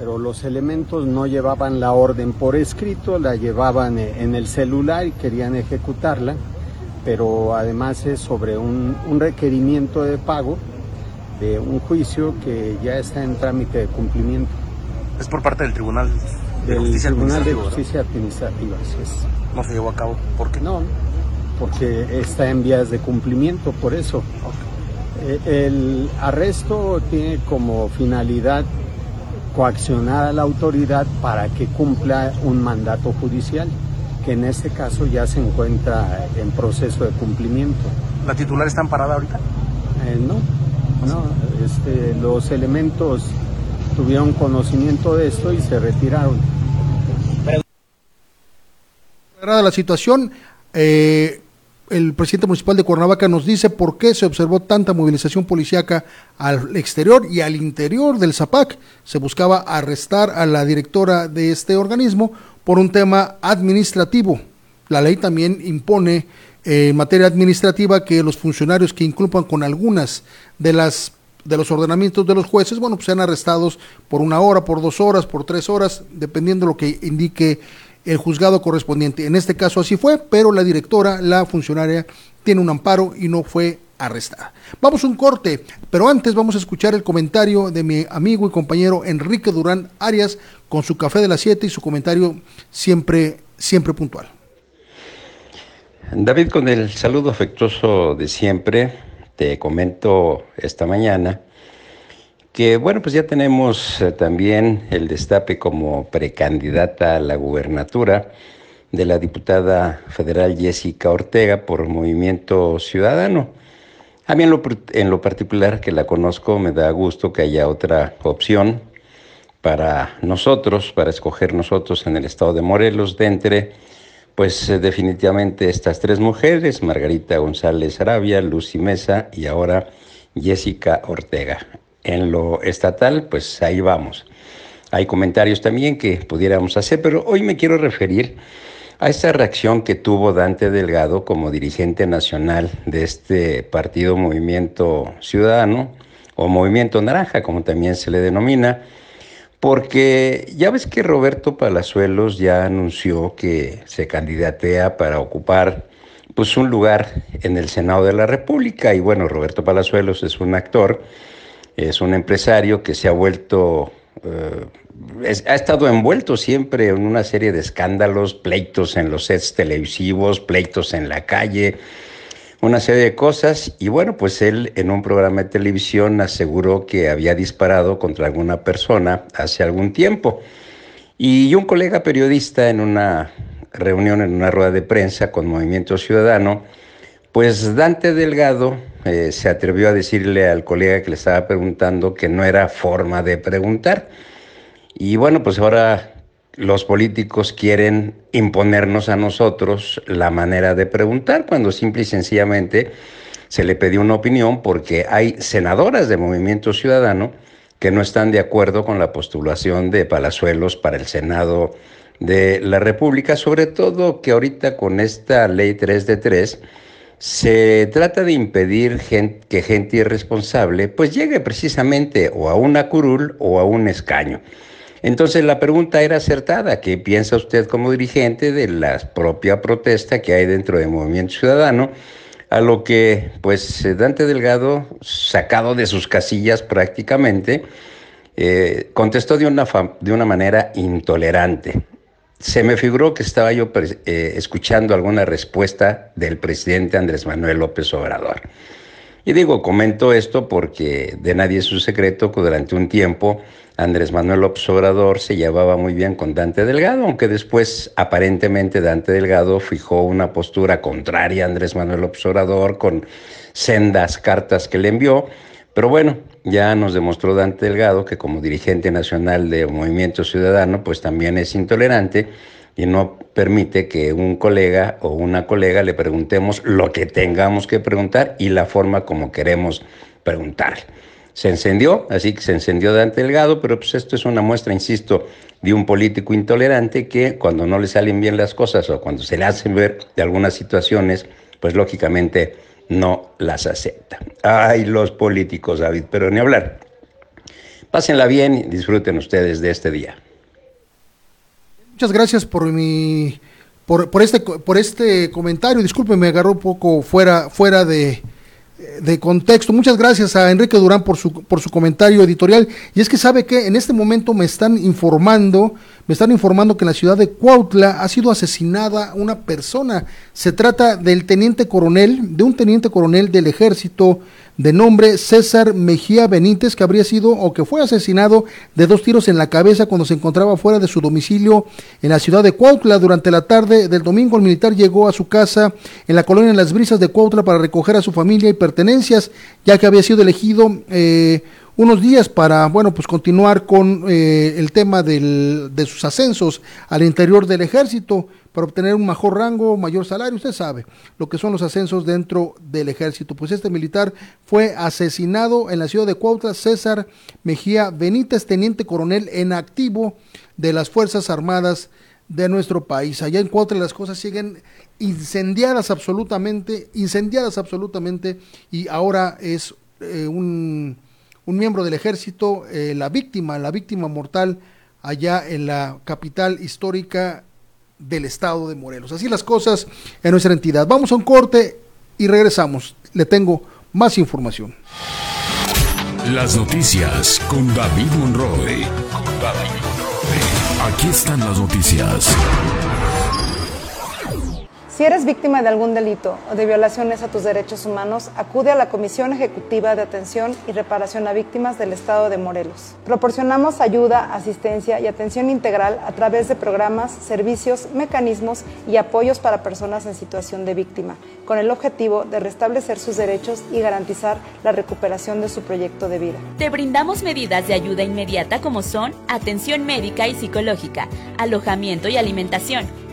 pero los elementos no llevaban la orden por escrito, la llevaban eh, en el celular y querían ejecutarla, pero además es sobre un, requerimiento de pago de un juicio que ya está en trámite de cumplimiento. Es por parte del Tribunal de Justicia Tribunal de Justicia Administrativa, ¿No se llevó a cabo? ¿Por qué? No, porque está en vías de cumplimiento, por eso. Eh, el arresto tiene como finalidad coaccionar a la autoridad para que cumpla un mandato judicial, que en este caso ya se encuentra en proceso de cumplimiento. ¿La titular está amparada ahorita? Eh, no, no, este, los elementos tuvieron conocimiento de esto y se retiraron. La situación, eh, el presidente municipal de Cuernavaca nos dice por qué se observó tanta movilización policíaca al exterior y al interior del ZAPAC. Se buscaba arrestar a la directora de este organismo por un tema administrativo. La ley también impone eh, en materia administrativa que los funcionarios que inculpan con algunas de las de los ordenamientos de los jueces, bueno, pues sean arrestados por una hora, por dos horas, por tres horas, dependiendo de lo que indique el juzgado correspondiente. En este caso así fue, pero la directora, la funcionaria, tiene un amparo y no fue arrestada. Vamos a un corte, pero antes vamos a escuchar el comentario de mi amigo y compañero Enrique Durán Arias con su café de las 7 y su comentario siempre, siempre puntual. David, con el saludo afectuoso de siempre, te comento esta mañana que bueno, pues ya tenemos eh, también el destape como precandidata a la gubernatura de la diputada federal Jessica Ortega por Movimiento Ciudadano. A mí en lo, particular que la conozco me da gusto que haya otra opción para nosotros, para escoger nosotros en el estado de Morelos, de entre, pues eh, definitivamente estas tres mujeres, Margarita González Arabia, Lucy Mesa y ahora Jessica Ortega en lo estatal, pues ahí vamos. Hay comentarios también que pudiéramos hacer, pero hoy me quiero referir a esta reacción que tuvo Dante Delgado como dirigente nacional de este partido Movimiento Ciudadano o Movimiento Naranja, como también se le denomina, porque ya ves que Roberto Palazuelos ya anunció que se candidatea para ocupar pues un lugar en el Senado de la República y bueno, Roberto Palazuelos es un actor es un empresario que se ha vuelto, eh, ha estado envuelto siempre en una serie de escándalos, pleitos en los sets televisivos, pleitos en la calle, una serie de cosas. Y bueno, pues él en un programa de televisión aseguró que había disparado contra alguna persona hace algún tiempo. Y un colega periodista en una reunión, en una rueda de prensa con Movimiento Ciudadano, pues Dante Delgado eh, se atrevió a decirle al colega que le estaba preguntando que no era forma de preguntar. Y bueno, pues ahora los políticos quieren imponernos a nosotros la manera de preguntar cuando simple y sencillamente se le pidió una opinión porque hay senadoras de Movimiento Ciudadano que no están de acuerdo con la postulación de Palazuelos para el Senado de la República, sobre todo que ahorita con esta ley 3 de 3 se trata de impedir que gente irresponsable pues llegue precisamente o a una curul o a un escaño. Entonces la pregunta era acertada, ¿qué piensa usted como dirigente de la propia protesta que hay dentro del Movimiento Ciudadano? A lo que, pues, Dante Delgado, sacado de sus casillas prácticamente, eh, contestó de una, de una manera intolerante. Se me figuró que estaba yo eh, escuchando alguna respuesta del presidente Andrés Manuel López Obrador. Y digo, comento esto porque de nadie es un secreto que durante un tiempo Andrés Manuel López Obrador se llevaba muy bien con Dante Delgado, aunque después aparentemente Dante Delgado fijó una postura contraria a Andrés Manuel López Obrador con sendas cartas que le envió. Pero bueno, ya nos demostró Dante Delgado que como dirigente nacional de Movimiento Ciudadano, pues también es intolerante y no permite que un colega o una colega le preguntemos lo que tengamos que preguntar y la forma como queremos preguntar. Se encendió, así que se encendió Dante Delgado, pero pues esto es una muestra, insisto, de un político intolerante que cuando no le salen bien las cosas o cuando se le hacen ver de algunas situaciones, pues lógicamente no las acepta. Ay, los políticos, David, pero ni hablar. Pásenla bien y disfruten ustedes de este día. Muchas gracias por mi por, por este por este comentario. Disculpe, me agarró un poco fuera fuera de, de contexto. Muchas gracias a Enrique Durán por su, por su comentario editorial. Y es que sabe que en este momento me están informando, me están informando que en la ciudad de Cuautla ha sido asesinada una persona. Se trata del teniente coronel, de un teniente coronel del ejército de nombre César Mejía Benítez, que habría sido o que fue asesinado de dos tiros en la cabeza cuando se encontraba fuera de su domicilio en la ciudad de Cuautla. Durante la tarde del domingo, el militar llegó a su casa en la colonia Las Brisas de Cuautla para recoger a su familia y pertenencias, ya que había sido elegido eh, unos días para, bueno, pues continuar con eh, el tema del, de sus ascensos al interior del ejército para obtener un mejor rango, mayor salario, usted sabe lo que son los ascensos dentro del ejército. Pues este militar fue asesinado en la ciudad de Cuautla, César Mejía Benítez, teniente coronel en activo de las Fuerzas Armadas de nuestro país. Allá en Cuautla las cosas siguen incendiadas absolutamente, incendiadas absolutamente, y ahora es eh, un, un, miembro del ejército, eh, la víctima, la víctima mortal allá en la capital histórica del estado de Morelos. Así las cosas en nuestra entidad. Vamos a un corte y regresamos. Le tengo más información. Las noticias con David Monroe. Aquí están las noticias. Si eres víctima de algún delito o de violaciones a tus derechos humanos, acude a la Comisión Ejecutiva de Atención y Reparación a Víctimas del Estado de Morelos. Proporcionamos ayuda, asistencia y atención integral a través de programas, servicios, mecanismos y apoyos para personas en situación de víctima, con el objetivo de restablecer sus derechos y garantizar la recuperación de su proyecto de vida. Te brindamos medidas de ayuda inmediata como son atención médica y psicológica, alojamiento y alimentación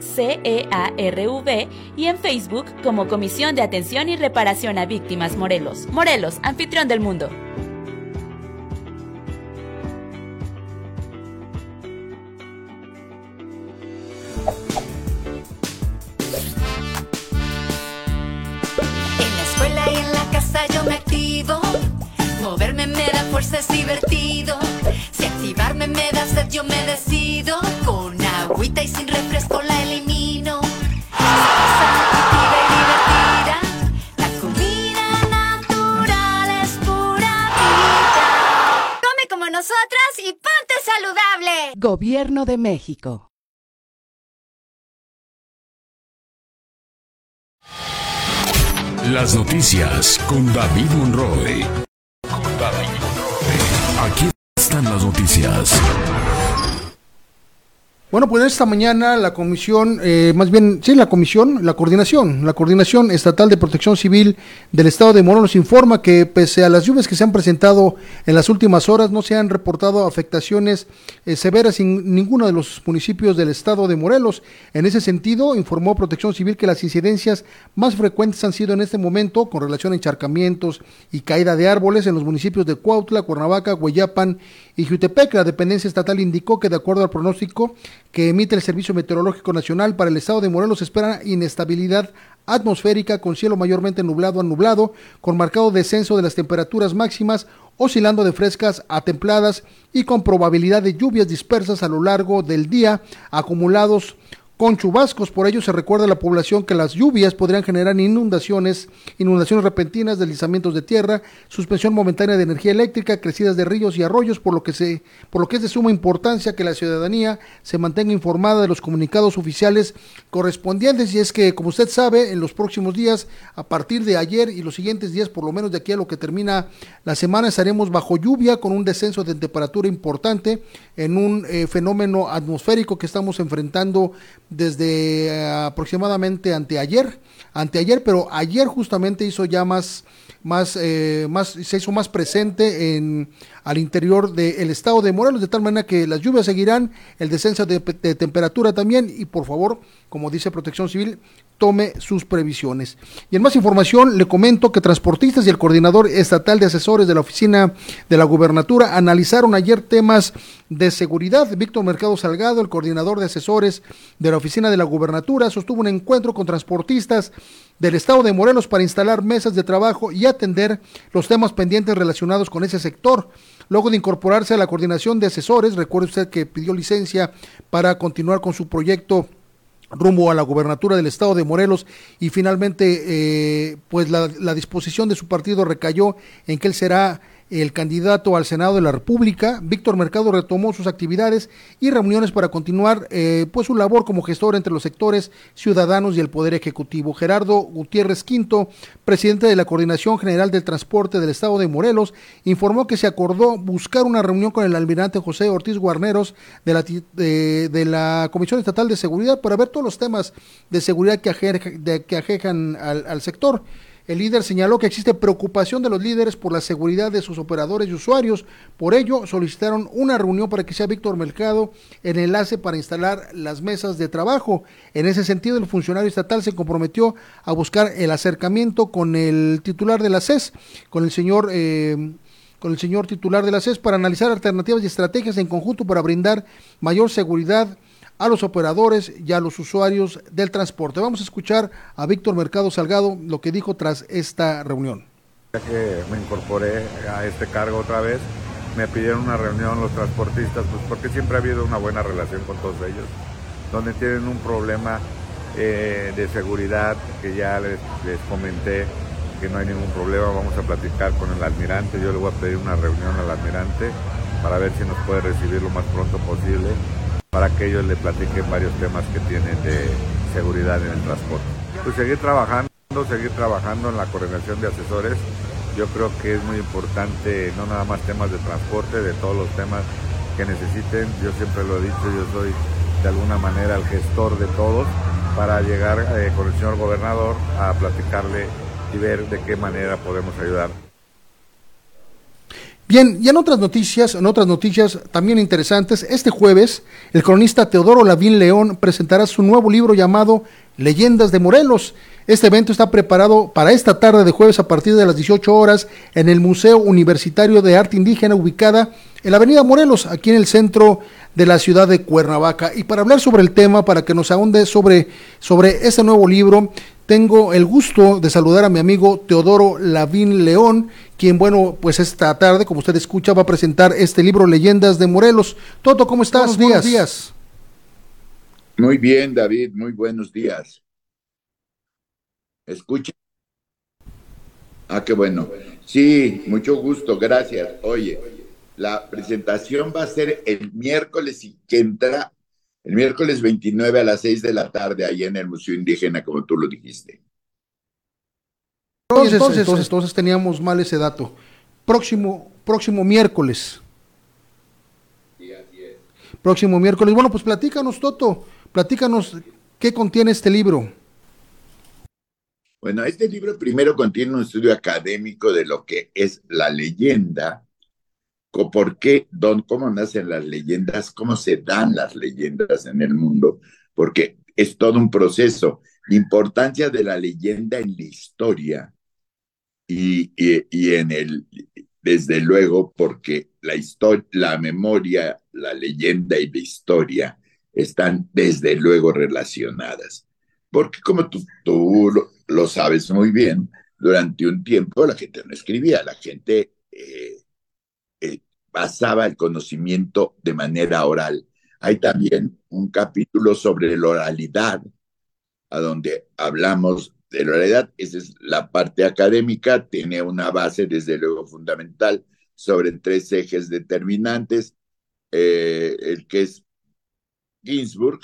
CEARV y en Facebook como Comisión de Atención y Reparación a Víctimas Morelos. Morelos, anfitrión del mundo. En la escuela y en la casa yo me activo. Moverme me da fuerza, es divertido. Si activarme me da sed, yo me decido y sin refresco la elimino. La comida natural es pura vida. Come como nosotras y ponte saludable. Gobierno de México. Las noticias con David Monroe. Con David Monroe. Aquí están las noticias. Bueno, pues esta mañana la comisión, eh, más bien, sí, la comisión, la coordinación, la coordinación estatal de protección civil del estado de Morelos informa que pese a las lluvias que se han presentado en las últimas horas, no se han reportado afectaciones eh, severas en ninguno de los municipios del estado de Morelos. En ese sentido, informó protección civil que las incidencias más frecuentes han sido en este momento con relación a encharcamientos y caída de árboles en los municipios de Cuautla, Cuernavaca, Hueyapan y Jutepec. La dependencia estatal indicó que de acuerdo al pronóstico que emite el Servicio Meteorológico Nacional para el estado de Morelos espera inestabilidad atmosférica con cielo mayormente nublado a nublado, con marcado descenso de las temperaturas máximas, oscilando de frescas a templadas y con probabilidad de lluvias dispersas a lo largo del día, acumulados con chubascos. Por ello se recuerda a la población que las lluvias podrían generar inundaciones, inundaciones repentinas, deslizamientos de tierra, suspensión momentánea de energía eléctrica, crecidas de ríos y arroyos, por lo que se, por lo que es de suma importancia que la ciudadanía se mantenga informada de los comunicados oficiales correspondientes. Y es que, como usted sabe, en los próximos días, a partir de ayer y los siguientes días, por lo menos de aquí a lo que termina la semana, estaremos bajo lluvia con un descenso de temperatura importante en un eh, fenómeno atmosférico que estamos enfrentando desde eh, aproximadamente anteayer, anteayer, pero ayer justamente hizo ya más, más, eh, más, se hizo más presente en al interior del estado de Morelos, de tal manera que las lluvias seguirán, el descenso de, de temperatura también, y por favor, como dice Protección Civil, tome sus previsiones. Y en más información le comento que transportistas y el coordinador estatal de asesores de la oficina de la gubernatura analizaron ayer temas de seguridad. Víctor Mercado Salgado, el coordinador de asesores de la oficina de la gubernatura, sostuvo un encuentro con transportistas del estado de Morelos para instalar mesas de trabajo y atender los temas pendientes relacionados con ese sector. Luego de incorporarse a la coordinación de asesores, recuerde usted que pidió licencia para continuar con su proyecto rumbo a la gubernatura del estado de Morelos y finalmente eh, pues la, la disposición de su partido recayó en que él será el candidato al Senado de la República, Víctor Mercado, retomó sus actividades y reuniones para continuar eh, pues su labor como gestor entre los sectores ciudadanos y el Poder Ejecutivo. Gerardo Gutiérrez Quinto, presidente de la Coordinación General del Transporte del Estado de Morelos, informó que se acordó buscar una reunión con el almirante José Ortiz Guarneros de la, Comisión Estatal de Seguridad para ver todos los temas de seguridad que, de, que ajejan al, al sector. El líder señaló que existe preocupación de los líderes por la seguridad de sus operadores y usuarios. Por ello, solicitaron una reunión para que sea Víctor Mercado el enlace para instalar las mesas de trabajo. En ese sentido, el funcionario estatal se comprometió a buscar el acercamiento con el titular de la CES, con el señor... Eh, con el señor titular de la CES para analizar alternativas y estrategias en conjunto para brindar mayor seguridad a los operadores y a los usuarios del transporte. Vamos a escuchar a Víctor Mercado Salgado lo que dijo tras esta reunión. Ya que me incorporé a este cargo otra vez, me pidieron una reunión los transportistas, pues porque siempre ha habido una buena relación con todos ellos, donde tienen un problema eh, de seguridad que ya les, les comenté que no hay ningún problema, vamos a platicar con el almirante, yo le voy a pedir una reunión al almirante para ver si nos puede recibir lo más pronto posible para que ellos le platiquen varios temas que tienen de seguridad en el transporte. Pues seguir trabajando, seguir trabajando en la coordinación de asesores. Yo creo que es muy importante, no nada más temas de transporte, de todos los temas que necesiten. Yo siempre lo he dicho, yo soy de alguna manera el gestor de todos para llegar eh, con el señor gobernador a platicarle y ver de qué manera podemos ayudar. Bien, y en otras noticias, en otras noticias también interesantes, este jueves el cronista Teodoro Lavín León presentará su nuevo libro llamado Leyendas de Morelos. Este evento está preparado para esta tarde de jueves a partir de las 18 horas en el Museo Universitario de Arte Indígena ubicada en la Avenida Morelos, aquí en el centro de la ciudad de Cuernavaca. Y para hablar sobre el tema, para que nos ahonde sobre, sobre este nuevo libro, tengo el gusto de saludar a mi amigo Teodoro Lavín León, quien, bueno, pues esta tarde, como usted escucha, va a presentar este libro Leyendas de Morelos. Toto, ¿cómo estás? Buenos días. Muy bien, David, muy buenos días. Escucha. Ah, qué bueno. Sí, mucho gusto, gracias. Oye, la presentación va a ser el miércoles que entra el miércoles 29 a las 6 de la tarde, ahí en el Museo Indígena, como tú lo dijiste. Entonces, entonces, entonces, teníamos mal ese dato. Próximo, próximo miércoles. Próximo miércoles. Bueno, pues platícanos, Toto. Platícanos qué contiene este libro. Bueno, este libro primero contiene un estudio académico de lo que es la leyenda, por qué, don, cómo nacen las leyendas, cómo se dan las leyendas en el mundo, porque es todo un proceso. La importancia de la leyenda en la historia y, y, en el, desde luego, porque la historia, la memoria, la leyenda y la historia están desde luego relacionadas. Porque como tú, tú lo, sabes muy bien, durante un tiempo la gente no escribía, la gente eh, pasaba el conocimiento de manera oral. Hay también un capítulo sobre la oralidad, a donde hablamos de la oralidad. Esa es la parte académica, tiene una base desde luego fundamental sobre tres ejes determinantes, eh, el que es Ginsburg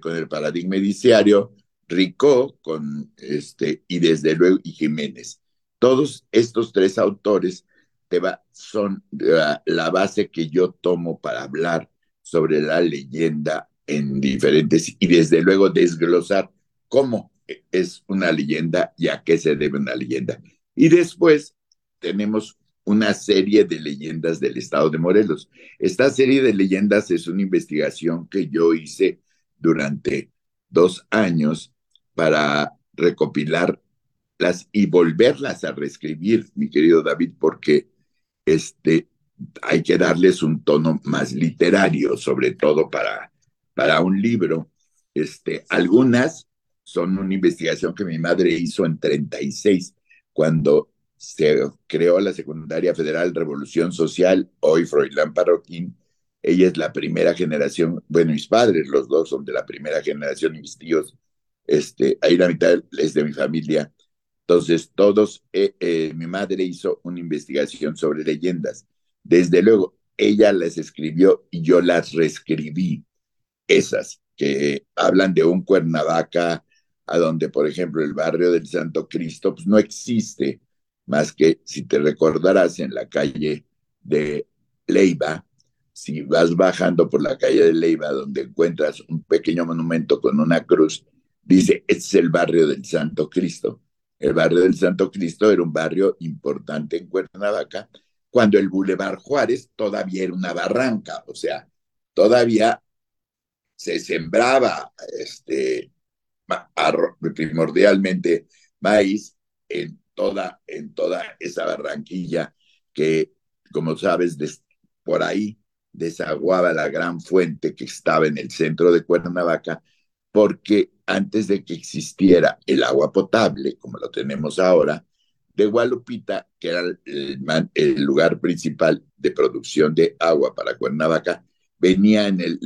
con el paradigma ediciario, Ricó con este, y desde luego y Jiménez. Todos estos tres autores te son la, la base que yo tomo para hablar sobre la leyenda en diferentes y desde luego desglosar cómo es una leyenda y a qué se debe una leyenda. Y después tenemos una serie de leyendas del estado de Morelos. Esta serie de leyendas es una investigación que yo hice durante dos años para recopilarlas y volverlas a reescribir, mi querido David, porque este, hay que darles un tono más literario, sobre todo para, para un libro. Este, algunas son una investigación que mi madre hizo en 36, cuando se creó la Secundaria Federal Revolución Social, hoy Froilán Parroquín. Ella es la primera generación, bueno, mis padres, los dos son de la primera generación mis tíos este, ahí la mitad es de mi familia. Entonces, todos, eh, eh, mi madre hizo una investigación sobre leyendas. Desde luego, ella las escribió y yo las reescribí. Esas que hablan de un Cuernavaca, a donde, por ejemplo, el barrio del Santo Cristo, pues no existe más que, si te recordarás, en la calle de Leiva, si vas bajando por la calle de Leiva, donde encuentras un pequeño monumento con una cruz, Dice, este es el barrio del Santo Cristo. El barrio del Santo Cristo era un barrio importante en Cuernavaca, cuando el Boulevard Juárez todavía era una barranca, o sea, todavía se sembraba este, primordialmente maíz en toda, en toda esa barranquilla que, como sabes, por ahí desaguaba la gran fuente que estaba en el centro de Cuernavaca, porque antes de que existiera el agua potable, como lo tenemos ahora, de Gualupita, que era el, lugar principal de producción de agua para Cuernavaca, venía en el,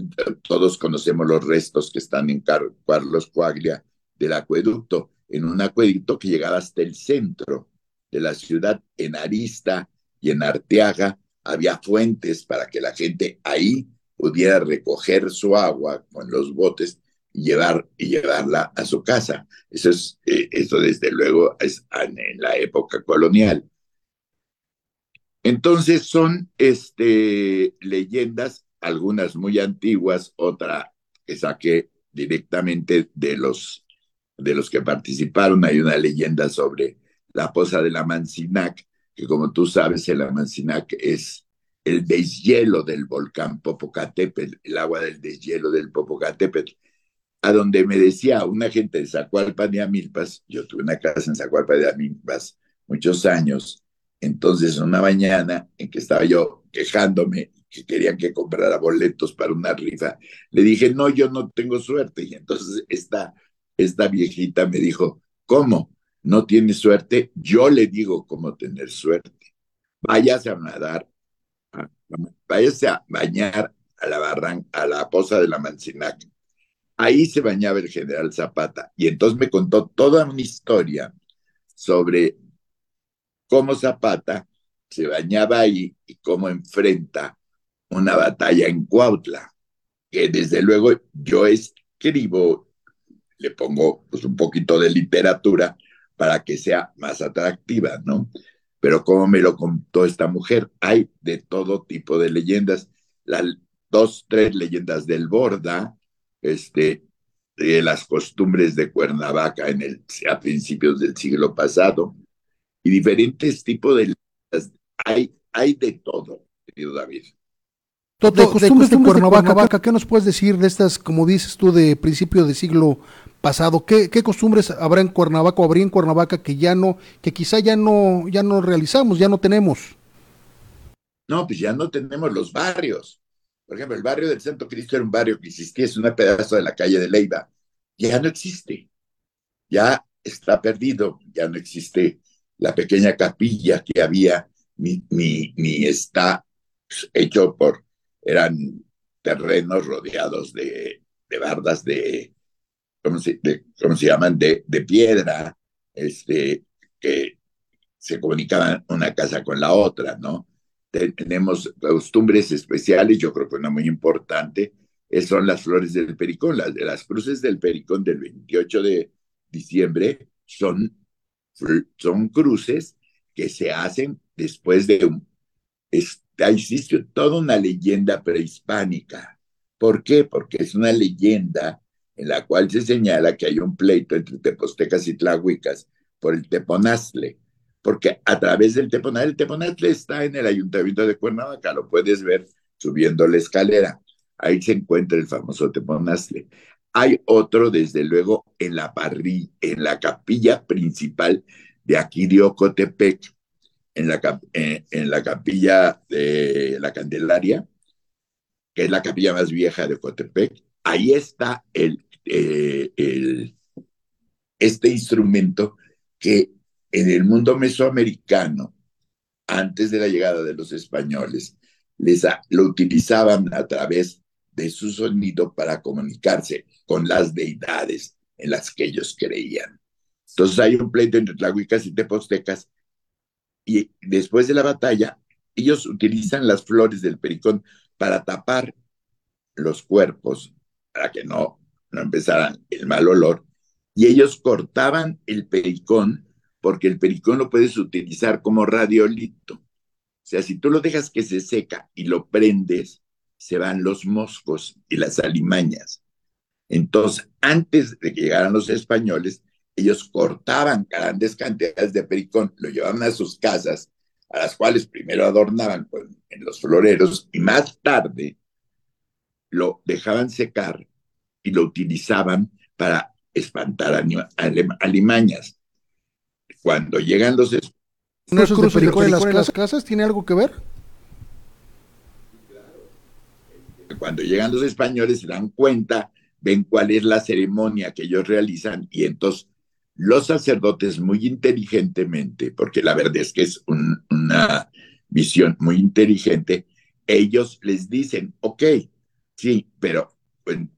todos conocemos los restos que están en Carlos Coaglia del acueducto, en un acueducto que llegaba hasta el centro de la ciudad, en Arista y en Arteaga, había fuentes para que la gente ahí pudiera recoger su agua con los botes llevar y llevarla a su casa. Eso es, eh, eso desde luego es en la época colonial. Entonces son este, leyendas, algunas muy antiguas, otra que saqué directamente de los, de los que participaron. Hay una leyenda sobre la poza de la Mancinac, que como tú sabes, el Mancinac es el deshielo del volcán Popocatépetl, el agua del deshielo del Popocatépetl a donde me decía una gente de Zacualpa de Amilpas, yo tuve una casa en Zacualpa de Amilpas muchos años, entonces una mañana en que estaba yo quejándome que querían que comprara boletos para una rifa, le dije, no, yo no tengo suerte. Y entonces esta, esta viejita me dijo, ¿cómo? ¿No tiene suerte? Yo le digo cómo tener suerte. Váyase a nadar, váyase a bañar a la barranca, a la poza de la Mancinac Ahí se bañaba el general Zapata y entonces me contó toda una historia sobre cómo Zapata se bañaba ahí y cómo enfrenta una batalla en Cuautla, que desde luego yo escribo, le pongo pues, un poquito de literatura, para que sea más atractiva, ¿no? Pero como me lo contó esta mujer, hay de todo tipo de leyendas. Las dos, tres leyendas del Borda, este, de las costumbres de Cuernavaca en el, a principios del siglo pasado, y diferentes tipos de. Hay, hay de todo, querido David. De costumbres de Cuernavaca, ¿qué nos puedes decir de estas, como dices tú, de principio del siglo pasado? ¿Qué, ¿Qué, costumbres habrá en Cuernavaca o habría en Cuernavaca que ya no, que quizá ya no, ya no realizamos, ya no tenemos? No, pues ya no tenemos los barrios. Por ejemplo, el barrio del Santo Cristo era un barrio que existía, es una pedazo de la calle de Leiva. Ya no existe. Ya está perdido. Ya no existe la pequeña capilla que había, ni, ni, ni está hecho por eran terrenos rodeados de, de bardas de ¿cómo se, ¿cómo se llaman? De, de, piedra, este, que se comunicaban una casa con la otra, ¿no? Tenemos costumbres especiales, yo creo que una muy importante son las flores del pericón, las, las cruces del pericón del 28 de diciembre son, son cruces que se hacen después de un, existe toda una leyenda prehispánica. ¿Por qué? Porque es una leyenda en la cual se señala que hay un pleito entre tepostecas y tlahuicas por el teponazle, porque a través del teponazle, el teponazle está en el ayuntamiento de Cuernavaca, lo puedes ver subiendo la escalera, ahí se encuentra el famoso teponazle. Hay otro, desde luego, en la parrilla, en la capilla principal de aquí de en la, en, la capilla de la Candelaria, que es la capilla más vieja de Ocotepec. Ahí está el, eh, el, este instrumento que en el mundo mesoamericano, antes de la llegada de los españoles, les lo utilizaban a través de su sonido para comunicarse con las deidades en las que ellos creían. Entonces hay un pleito entre tlahuicas y tepostecas y después de la batalla, ellos utilizan las flores del pericón para tapar los cuerpos, para que no, no empezaran el mal olor, y ellos cortaban el pericón porque el pericón lo puedes utilizar como radiolito. O sea, si tú lo dejas que se seca y lo prendes, se van los moscos y las alimañas. Entonces, antes de que llegaran los españoles, ellos cortaban grandes cantidades de pericón, lo llevaban a sus casas, a las cuales primero adornaban en los floreros y más tarde lo dejaban secar y lo utilizaban para espantar alimañas. Cuando llegan los... ¿Esos de pericón en las casas tiene algo que ver? Cuando llegan los españoles se dan cuenta, ven cuál es la ceremonia que ellos realizan y entonces los sacerdotes muy inteligentemente, porque la verdad es que es una visión muy inteligente, ellos les dicen, ok, sí, pero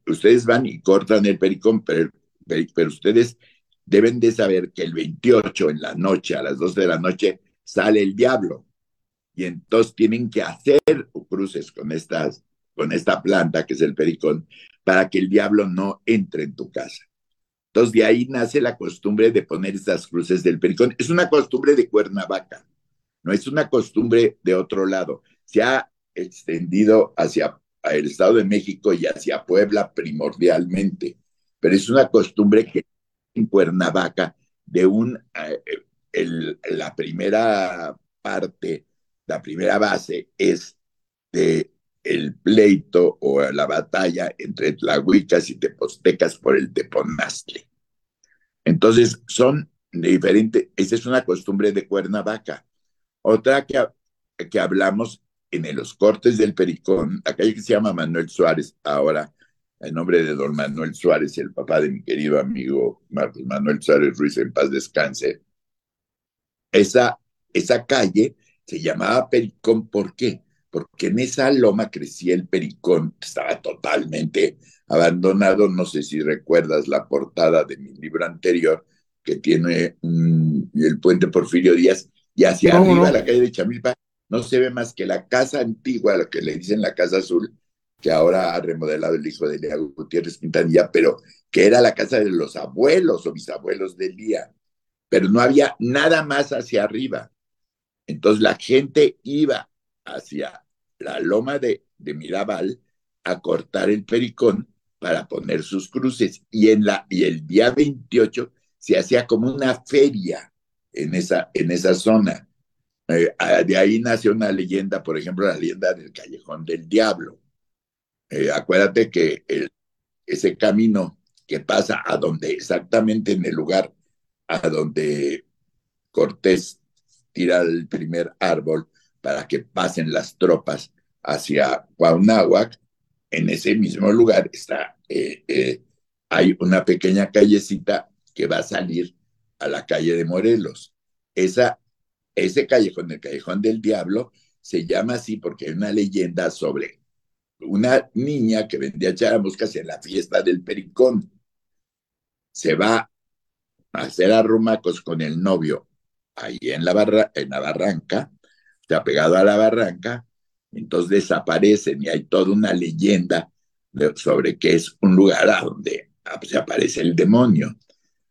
ustedes van y cortan el pericón, pero, pero, ustedes deben de saber que el 28 en la noche, a las 12 de la noche, sale el diablo. Y entonces tienen que hacer cruces con, estas, con esta planta, que es el pericón, para que el diablo no entre en tu casa. Entonces de ahí nace la costumbre de poner estas cruces del pericón. Es una costumbre de Cuernavaca, no es una costumbre de otro lado. Se ha extendido hacia el Estado de México y hacia Puebla primordialmente, pero es una costumbre que Cuernavaca de un, eh, la primera parte, la primera base es de el pleito o la batalla entre tlahuicas y tepostecas por el teponazle. Entonces, son diferentes, esa es una costumbre de Cuernavaca. Otra que, que hablamos en los cortes del Pericón, la que se llama Manuel Suárez, ahora el nombre de don Manuel Suárez, el papá de mi querido amigo Marcos Manuel Suárez Ruiz, en paz descanse. Esa, esa calle se llamaba Pericón, ¿por qué? porque en esa loma crecía el pericón, estaba totalmente abandonado. No sé si recuerdas la portada de mi libro anterior, que tiene el puente Porfirio Díaz, y hacia arriba, la calle de Chamilpa, no se ve más que la casa antigua, lo que le dicen la Casa Azul, que ahora ha remodelado el hijo de Lea Gutiérrez Quintanilla, pero que era la casa de los abuelos o bisabuelos del día. pero no había nada más hacia arriba. Entonces la gente iba hacia la loma de, de Mirabal a cortar el pericón para poner sus cruces y, en la, y el día 28 se hacía como una feria en esa, en esa zona. Eh, ah, de ahí nació una leyenda, por ejemplo, la leyenda del Callejón del Diablo. Eh, acuérdate que ese camino que pasa a donde, exactamente en el lugar a donde Cortés tira el primer árbol para que pasen las tropas hacia Cuauhnáhuac, en ese mismo lugar está, eh, eh, hay una pequeña callecita que va a salir a la calle de Morelos. Esa, ese callejón, el callejón del diablo, se llama así porque hay una leyenda sobre una niña que vendía charamoscas en la fiesta del Pericón. Se va a hacer arrumacos con el novio ahí en la, barra, en la barranca, está pegado a la barranca, entonces desaparecen y hay toda una leyenda sobre que es un lugar a donde se aparece el demonio.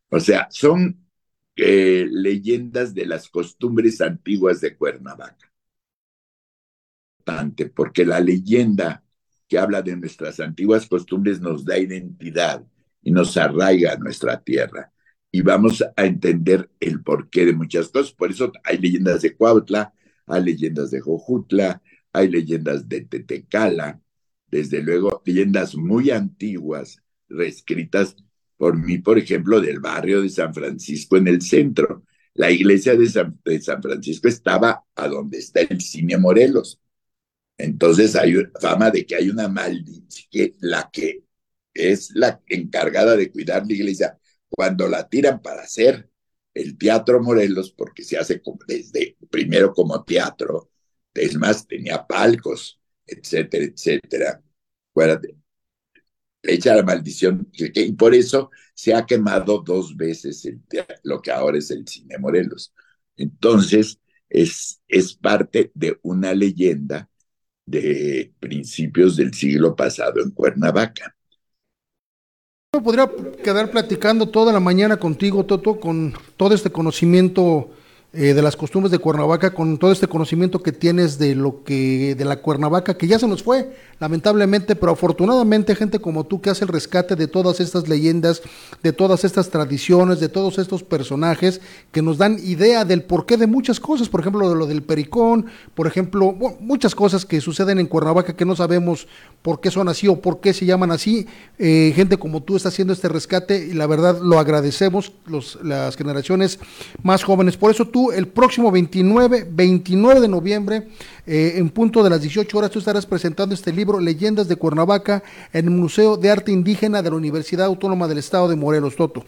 O sea, son eh, leyendas de las costumbres antiguas de Cuernavaca. Porque la leyenda que habla de nuestras antiguas costumbres nos da identidad y nos arraiga a nuestra tierra. Y vamos a entender el porqué de muchas cosas. Por eso hay leyendas de Cuautla, hay leyendas de Jojutla, hay leyendas de Tetecala, desde luego leyendas muy antiguas, reescritas por mí, por ejemplo, del barrio de San Francisco en el centro. La iglesia de San, de San Francisco estaba a donde está el cine Morelos. Entonces hay fama de que hay una maldición, que la que es la encargada de cuidar la iglesia, cuando la tiran para hacer el Teatro Morelos, porque se hace desde primero como teatro, es más, tenía palcos, etcétera, etcétera. Acuérdate, echa la maldición, y por eso se ha quemado dos veces lo que ahora es el Cine Morelos. Entonces, es, es parte de una leyenda de principios del siglo pasado en Cuernavaca. Podría quedar platicando toda la mañana contigo, Toto, con todo este conocimiento eh, de las costumbres de Cuernavaca, con todo este conocimiento que tienes de lo que, de la Cuernavaca, que ya se nos fue, lamentablemente, pero afortunadamente gente como tú que hace el rescate de todas estas leyendas, de todas estas tradiciones, de todos estos personajes que nos dan idea del porqué de muchas cosas, por ejemplo, de lo del pericón, por ejemplo, muchas cosas que suceden en Cuernavaca que no sabemos por qué son así o por qué se llaman así. Eh, gente como tú está haciendo este rescate y la verdad lo agradecemos los, las generaciones más jóvenes. Por eso tú el próximo 29, 29 de noviembre, eh, en punto de las 18 horas, tú estarás presentando este libro, Leyendas de Cuernavaca, en el Museo de Arte Indígena de la Universidad Autónoma del Estado de Morelos, Toto.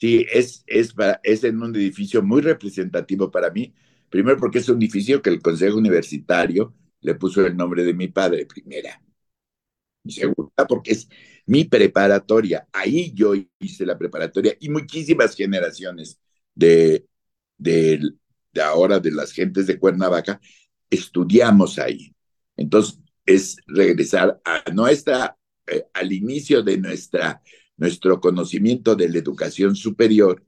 Sí, es, es, en un edificio muy representativo para mí. Primero porque es un edificio que el Consejo Universitario le puso el nombre de mi padre, primera. Y segunda porque es mi preparatoria. Ahí yo hice la preparatoria y muchísimas generaciones de, de, de ahora de las gentes de Cuernavaca, estudiamos ahí. Entonces, es regresar a nuestra, eh, al inicio de nuestra, nuestro conocimiento de la educación superior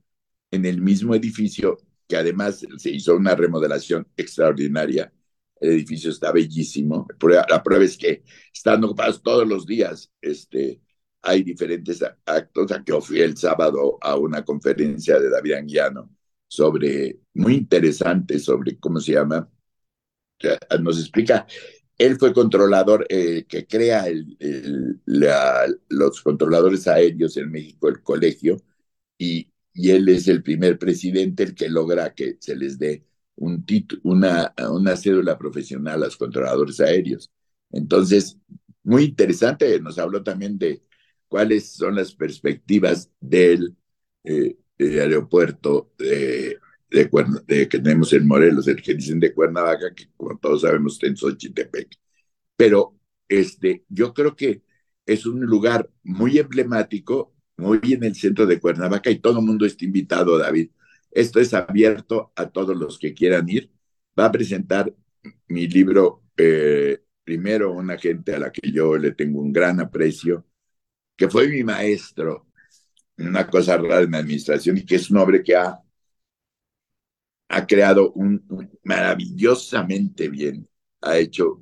en el mismo edificio, que además se hizo una remodelación extraordinaria. El edificio está bellísimo. La prueba es que están ocupados todos los días. Este, hay diferentes actos. A que fui el sábado a una conferencia de David Anguiano sobre, muy interesante sobre, ¿cómo se llama? Nos explica, él fue controlador eh, que crea el, los controladores aéreos en México, el colegio, y, y, él es el primer presidente el que logra que se les dé un una, una cédula profesional a los controladores aéreos. Entonces, muy interesante, nos habló también de cuáles son las perspectivas del eh, aeropuerto de, de, que tenemos en Morelos, el que dicen de Cuernavaca, que como todos sabemos está en Xochitepec. Pero este, yo creo que es un lugar muy emblemático, muy en el centro de Cuernavaca y todo el mundo está invitado, David. Esto es abierto a todos los que quieran ir. Va a presentar mi libro, eh, primero, una gente a la que yo le tengo un gran aprecio, que fue mi maestro una cosa rara en la administración y que es un hombre que ha, ha creado maravillosamente bien, ha hecho,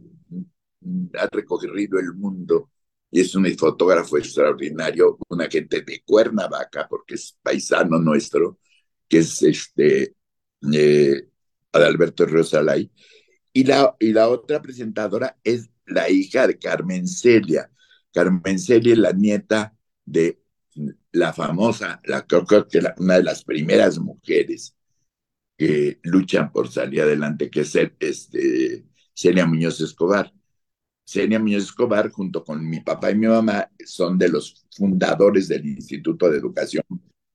ha recorrido el mundo y es un fotógrafo extraordinario, una gente de Cuernavaca, porque es paisano nuestro, que es este eh, Adalberto Rosalay, y la, y la otra presentadora es la hija de Carmen Celia. Carmen Celia es la nieta de la famosa, la, creo que una de las primeras mujeres que luchan por salir adelante, que es este, Celia Muñoz Escobar. Celia Muñoz Escobar, junto con mi papá y mi mamá, son de los fundadores del Instituto de Educación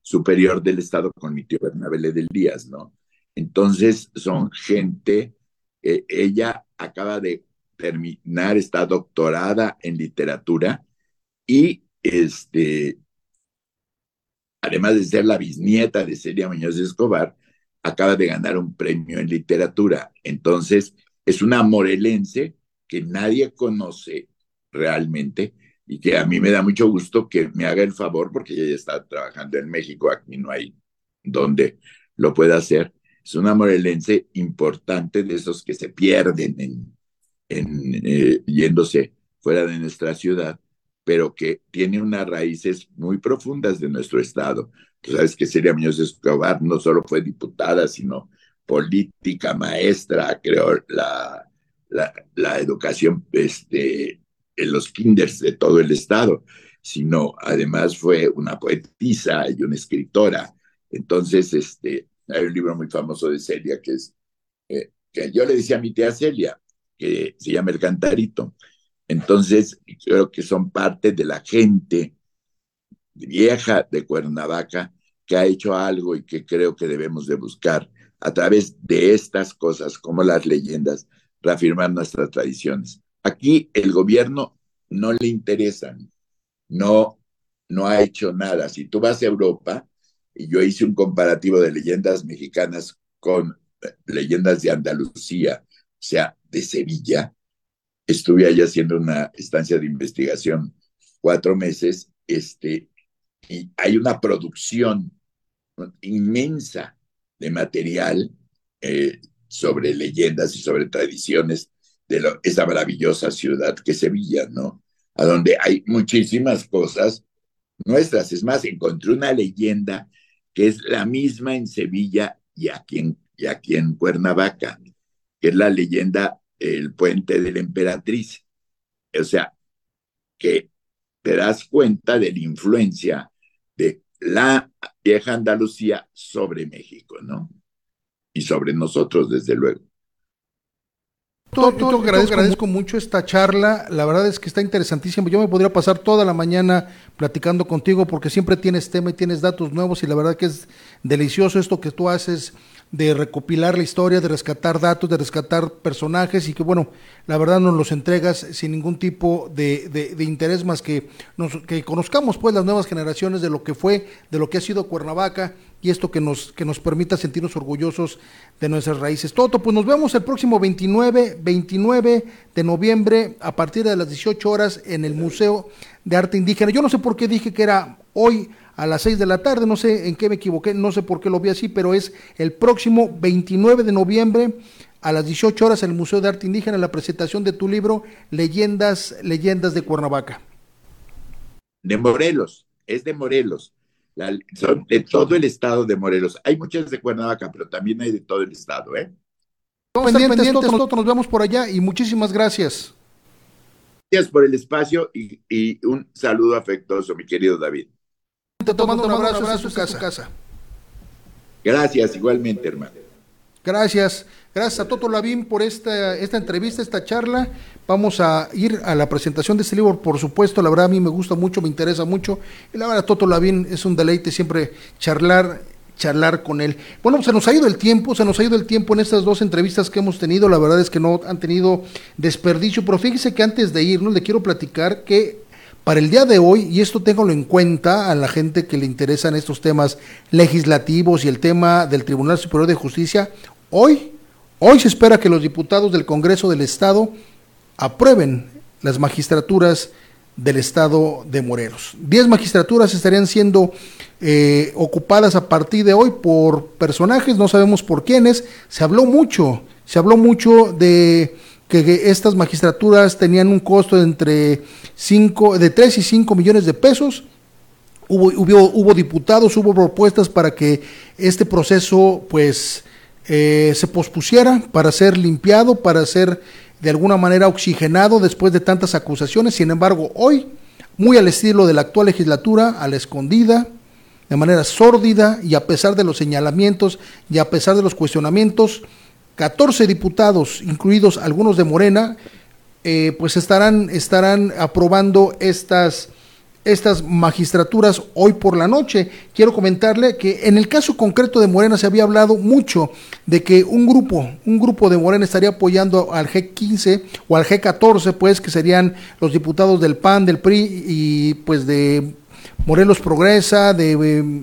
Superior del Estado con mi tío Bernabé del Díaz, ¿no? Entonces son gente, eh, ella acaba de terminar, está doctorada en literatura y este, además de ser la bisnieta de Celia Muñoz Escobar, acaba de ganar un premio en literatura. Entonces, es una morelense que nadie conoce realmente y que a mí me da mucho gusto que me haga el favor porque ella está trabajando en México, aquí no hay donde lo pueda hacer. Es una morelense importante de esos que se pierden en, en eh, yéndose fuera de nuestra ciudad, pero que tiene unas raíces muy profundas de nuestro estado. Tú sabes que Celia Muñoz Escobar no solo fue diputada, sino política, maestra, creó la, la, educación este, en los kinders de todo el estado, sino además fue una poetisa y una escritora. Entonces, este, hay un libro muy famoso de Celia que es, eh, que yo le decía a mi tía Celia, que se llama El Cantarito. Entonces, creo que son parte de la gente vieja de Cuernavaca que ha hecho algo y que creo que debemos de buscar a través de estas cosas, como las leyendas, reafirmar nuestras tradiciones. Aquí el gobierno no le interesa, no, no ha hecho nada. Si tú vas a Europa, y yo hice un comparativo de leyendas mexicanas con leyendas de Andalucía, sea, de Sevilla, estuve allá haciendo una estancia de investigación cuatro meses, este, y hay una producción inmensa de material eh, sobre leyendas y sobre tradiciones de esa maravillosa ciudad que es Sevilla, ¿no? A donde hay muchísimas cosas nuestras. Es más, encontré una leyenda que es la misma en Sevilla y aquí en, y aquí en Cuernavaca que es la leyenda El puente de la emperatriz. O sea, que te das cuenta de la influencia de la vieja Andalucía sobre México, ¿no? Y sobre nosotros, desde luego. Yo agradezco, agradezco, mucho esta charla, la verdad es que está interesantísimo. Yo me podría pasar toda la mañana platicando contigo porque siempre tienes tema y tienes datos nuevos y la verdad que es delicioso esto que tú haces de recopilar la historia, de rescatar datos, de rescatar personajes y que bueno, la verdad nos los entregas sin ningún tipo de, de, interés más que, que conozcamos pues las nuevas generaciones de lo que fue, de lo que ha sido Cuernavaca y esto que nos, que nos permita sentirnos orgullosos de nuestras raíces. Toto, pues nos vemos el próximo 29, 29 de noviembre a partir de las 18 horas en el Museo de Arte Indígena. Yo no sé por qué dije que era hoy a las 6 de la tarde, no sé en qué me equivoqué, no sé por qué lo vi así, pero es el próximo 29 de noviembre a las 18 horas en el Museo de Arte Indígena la presentación de tu libro Leyendas, Leyendas de Cuernavaca. De Morelos, es de Morelos. son de todo el estado de Morelos. Hay muchas de Cuernavaca, pero también hay de todo el estado, ¿eh? Pendientes, nosotros nos vemos por allá y muchísimas gracias. Gracias por el espacio y, y un saludo afectuoso, mi querido David te tomando un abrazo, abrazo a su casa. Gracias, igualmente, hermano. Gracias, gracias a Toto Lavín por esta, esta entrevista, esta charla. Vamos a ir a la presentación de este libro, por supuesto, la verdad a mí me gusta mucho, me interesa mucho. Y la verdad, Toto Lavín es un deleite siempre charlar charlar con él. Bueno, se nos ha ido el tiempo, se nos ha ido el tiempo en estas dos entrevistas que hemos tenido, la verdad es que no han tenido desperdicio, pero fíjese que antes de irnos le quiero platicar que para el día de hoy, y esto téngalo en cuenta a la gente que le interesan estos temas legislativos y el tema del Tribunal Superior de Justicia, hoy, hoy se espera que los diputados del Congreso del Estado aprueben las magistraturas del estado de Morelos. Diez magistraturas estarían siendo eh, ocupadas a partir de hoy por personajes, no sabemos por quiénes. Se habló mucho, se habló mucho de que estas magistraturas tenían un costo de entre cinco, de 3 y 5 millones de pesos. Hubo, hubo, hubo diputados, hubo propuestas para que este proceso pues eh, se pospusiera para ser limpiado, para ser de alguna manera oxigenado después de tantas acusaciones. Sin embargo, hoy, muy al estilo de la actual legislatura, a la escondida, de manera sórdida y a pesar de los señalamientos y a pesar de los cuestionamientos, 14 diputados, incluidos algunos de Morena, eh, pues estarán, estarán aprobando estas estas magistraturas hoy por la noche. Quiero comentarle que en el caso concreto de Morena se había hablado mucho de que un grupo, un grupo de Morena estaría apoyando al G15 o al G14, pues que serían los diputados del PAN, del PRI y pues de Morelos Progresa, de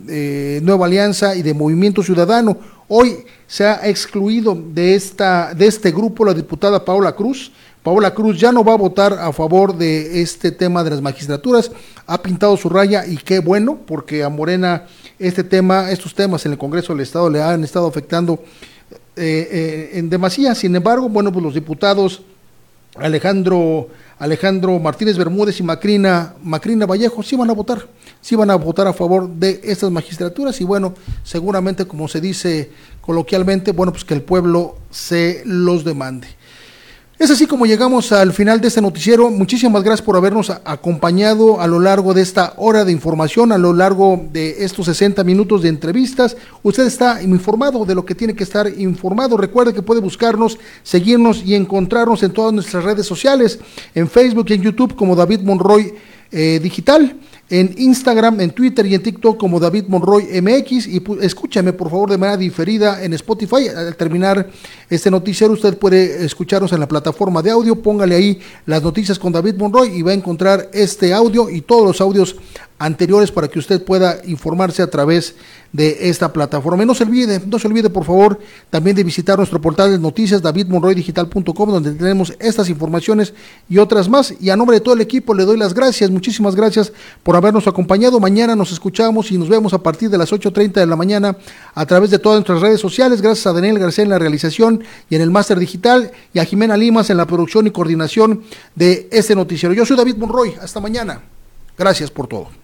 eh, Nueva Alianza y de Movimiento Ciudadano. Hoy se ha excluido de, esta, de este grupo la diputada Paula Cruz, Paola Cruz ya no va a votar a favor de este tema de las magistraturas, ha pintado su raya y qué bueno, porque a Morena este tema, estos temas en el Congreso del Estado le han estado afectando eh, eh, en demasía. Sin embargo, bueno, pues los diputados Alejandro Alejandro Martínez Bermúdez y Macrina, Macrina Vallejo sí van a votar, sí van a votar a favor de estas magistraturas y bueno, seguramente como se dice coloquialmente, bueno, pues que el pueblo se los demande. Es así como llegamos al final de este noticiero. Muchísimas gracias por habernos acompañado a lo largo de esta hora de información, a lo largo de estos 60 minutos de entrevistas. Usted está informado de lo que tiene que estar informado. Recuerde que puede buscarnos, seguirnos y encontrarnos en todas nuestras redes sociales, en Facebook y en YouTube como David Monroy eh, Digital en Instagram, en Twitter y en TikTok como David Monroy MX y escúchame por favor de manera diferida en Spotify. Al terminar este noticiero usted puede escucharnos en la plataforma de audio, póngale ahí las noticias con David Monroy y va a encontrar este audio y todos los audios anteriores para que usted pueda informarse a través de esta plataforma. No se olvide, no se olvide por favor también de visitar nuestro portal de noticias davidmonroydigital.com donde tenemos estas informaciones y otras más. Y a nombre de todo el equipo le doy las gracias, muchísimas gracias por habernos acompañado. Mañana nos escuchamos y nos vemos a partir de las 8.30 de la mañana a través de todas nuestras redes sociales. Gracias a Daniel García en la realización y en el máster digital y a Jimena Limas en la producción y coordinación de este noticiero. Yo soy David Monroy, hasta mañana. Gracias por todo.